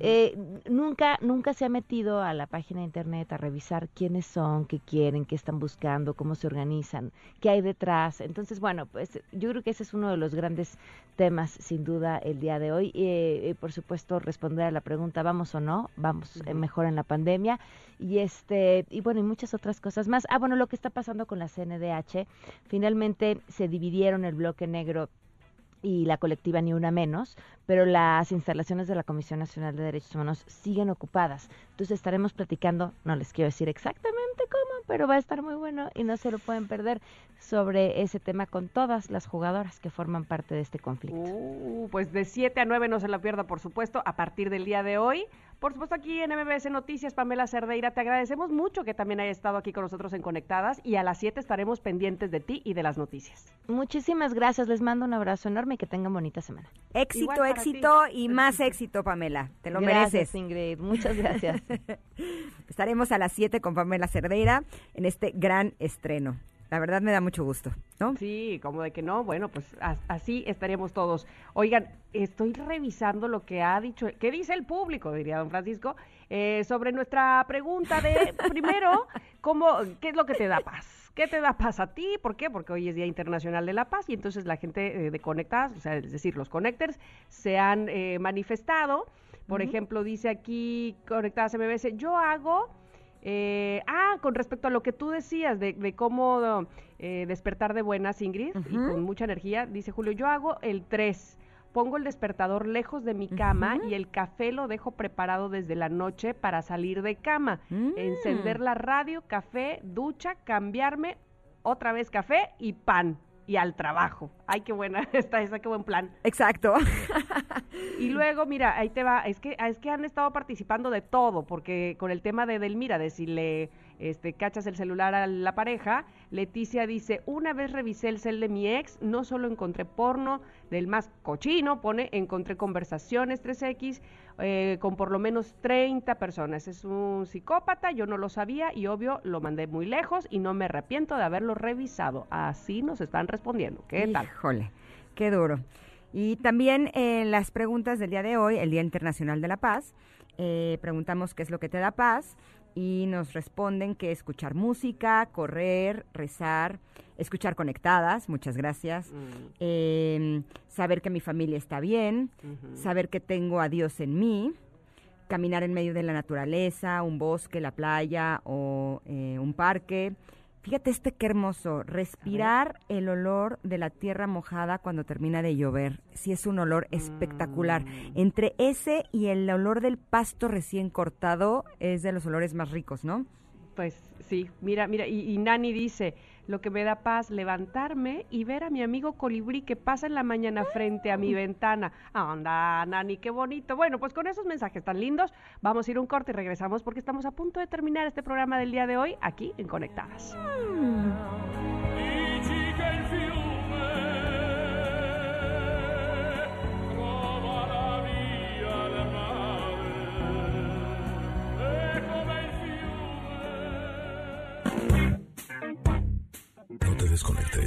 H: eh, nunca, nunca se ha metido a la página de internet a revisar quiénes son, qué quieren, qué están buscando, cómo se organizan, qué hay detrás. Entonces, bueno, pues yo creo que ese es uno de los grandes temas, sin duda, el día de hoy. Eh, eh, por supuesto, responder a la pregunta, ¿vamos o no? Vamos eh, mejor en la pandemia. Y este, y bueno, y muchas otras cosas más. Ah, bueno, lo que está pasando con la CNDH, finalmente se dividieron el bloque negro y la colectiva Ni Una Menos, pero las instalaciones de la Comisión Nacional de Derechos Humanos siguen ocupadas. Entonces estaremos platicando, no les quiero decir exactamente cómo, pero va a estar muy bueno y no se lo pueden perder sobre ese tema con todas las jugadoras que forman parte de este conflicto.
B: Uh, pues de 7 a 9 no se la pierda, por supuesto, a partir del día de hoy. Por supuesto, aquí en MBS Noticias, Pamela Cerdeira, te agradecemos mucho que también hayas estado aquí con nosotros en Conectadas y a las 7 estaremos pendientes de ti y de las noticias.
H: Muchísimas gracias, les mando un abrazo enorme y que tengan bonita semana.
A: Éxito, éxito y más éxito, Pamela. Te lo
H: Gracias,
A: mereces.
H: Ingrid, muchas gracias. *laughs*
A: Estaremos a las 7 con Pamela Cerdeira en este gran estreno. La verdad me da mucho gusto, ¿no?
B: Sí, como de que no, bueno, pues as- así estaríamos todos. Oigan, estoy revisando lo que ha dicho, ¿qué dice el público? Diría don Francisco, eh, sobre nuestra pregunta de, *laughs* primero, ¿cómo, ¿qué es lo que te da paz? ¿Qué te da paz a ti? ¿Por qué? Porque hoy es Día Internacional de la Paz y entonces la gente eh, de Conectadas, o sea, es decir, los connectors, se han eh, manifestado. Por ejemplo, dice aquí Conectadas MBS, yo hago... Eh, ah, con respecto a lo que tú decías de, de cómo eh, despertar de buenas, Ingrid, y con mucha energía, dice Julio, yo hago el 3. Pongo el despertador lejos de mi cama y el café lo dejo preparado desde la noche para salir de cama.
A: Mm.
B: Encender la radio, café, ducha, cambiarme, otra vez café y pan. Y al trabajo. Ay, qué buena *laughs* está esa, qué buen plan.
A: Exacto.
B: Y luego, mira, ahí te va, es que, es que han estado participando de todo, porque con el tema de Delmira, de si le este, cachas el celular a la pareja, Leticia dice, una vez revisé el cel de mi ex, no solo encontré porno del más cochino, pone, encontré conversaciones 3X eh, con por lo menos 30 personas. Es un psicópata, yo no lo sabía y obvio lo mandé muy lejos y no me arrepiento de haberlo revisado. Así nos están respondiendo. ¿Qué tal?
A: Híjole, qué duro. Y también en las preguntas del día de hoy, el Día Internacional de la Paz, eh, preguntamos qué es lo que te da paz y nos responden que escuchar música, correr, rezar, escuchar conectadas, muchas gracias, eh, saber que mi familia está bien, saber que tengo a Dios en mí, caminar en medio de la naturaleza, un bosque, la playa o eh, un parque, Fíjate este qué hermoso, respirar el olor de la tierra mojada cuando termina de llover. Sí es un olor espectacular.
B: Mm.
A: Entre ese y el olor del pasto recién cortado es de los olores más ricos, ¿no?
B: Pues sí, mira, mira, y, y Nani dice, lo que me da paz, levantarme y ver a mi amigo colibrí que pasa en la mañana frente a mi ventana. Anda, Nani, qué bonito. Bueno, pues con esos mensajes tan lindos, vamos a ir un corte y regresamos porque estamos a punto de terminar este programa del día de hoy aquí en Conectadas.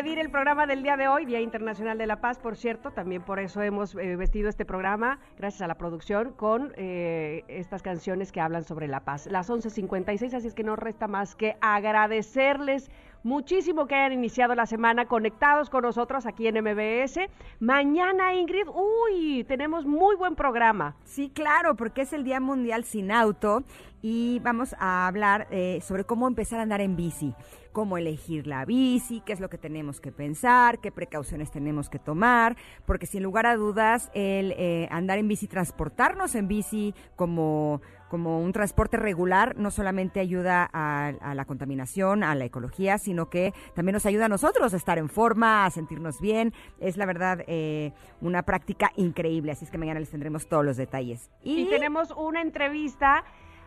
B: Despedir el programa del día de hoy, Día Internacional de la Paz, por cierto, también por eso hemos eh, vestido este programa, gracias a la producción, con eh, estas canciones que hablan sobre la paz. Las 11.56, así es que no resta más que agradecerles muchísimo que hayan iniciado la semana conectados con nosotros aquí en MBS. Mañana, Ingrid, uy, tenemos muy buen programa.
A: Sí, claro, porque es el Día Mundial sin Auto y vamos a hablar eh, sobre cómo empezar a andar en bici, cómo elegir la bici, qué es lo que tenemos que pensar, qué precauciones tenemos que tomar, porque sin lugar a dudas el eh, andar en bici, transportarnos en bici como como un transporte regular no solamente ayuda a, a la contaminación, a la ecología, sino que también nos ayuda a nosotros a estar en forma, a sentirnos bien. Es la verdad eh, una práctica increíble, así es que mañana les tendremos todos los detalles.
B: Y, tenemos una entrevista,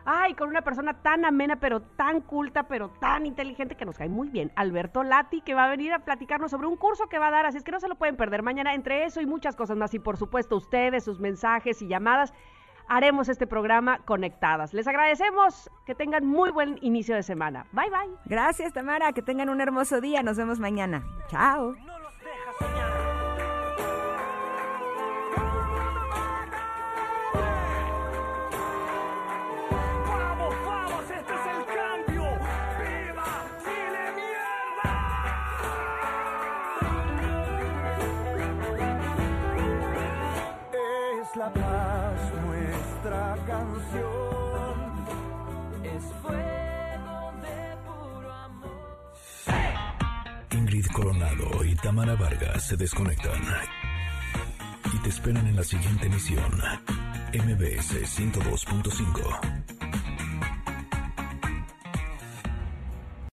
B: ay, con una persona tan amena, pero tan culta, pero tan inteligente que nos cae muy bien. Alberto Lati, que va a venir a platicarnos sobre un curso que va a dar, así es que no se lo pueden perder mañana. Entre eso y muchas cosas más, y por supuesto ustedes, sus mensajes y llamadas, haremos este programa conectadas. Les agradecemos que tengan muy buen inicio de semana. Bye, bye.
A: Gracias, Tamara, que tengan un hermoso día. Nos vemos mañana. Chao.
I: Vamos,
J: La paz nuestra canción. Es fuego de puro amor.
C: Ingrid Coronado y Tamara Vargas se desconectan y te esperan en la siguiente emisión. MBS 102.5.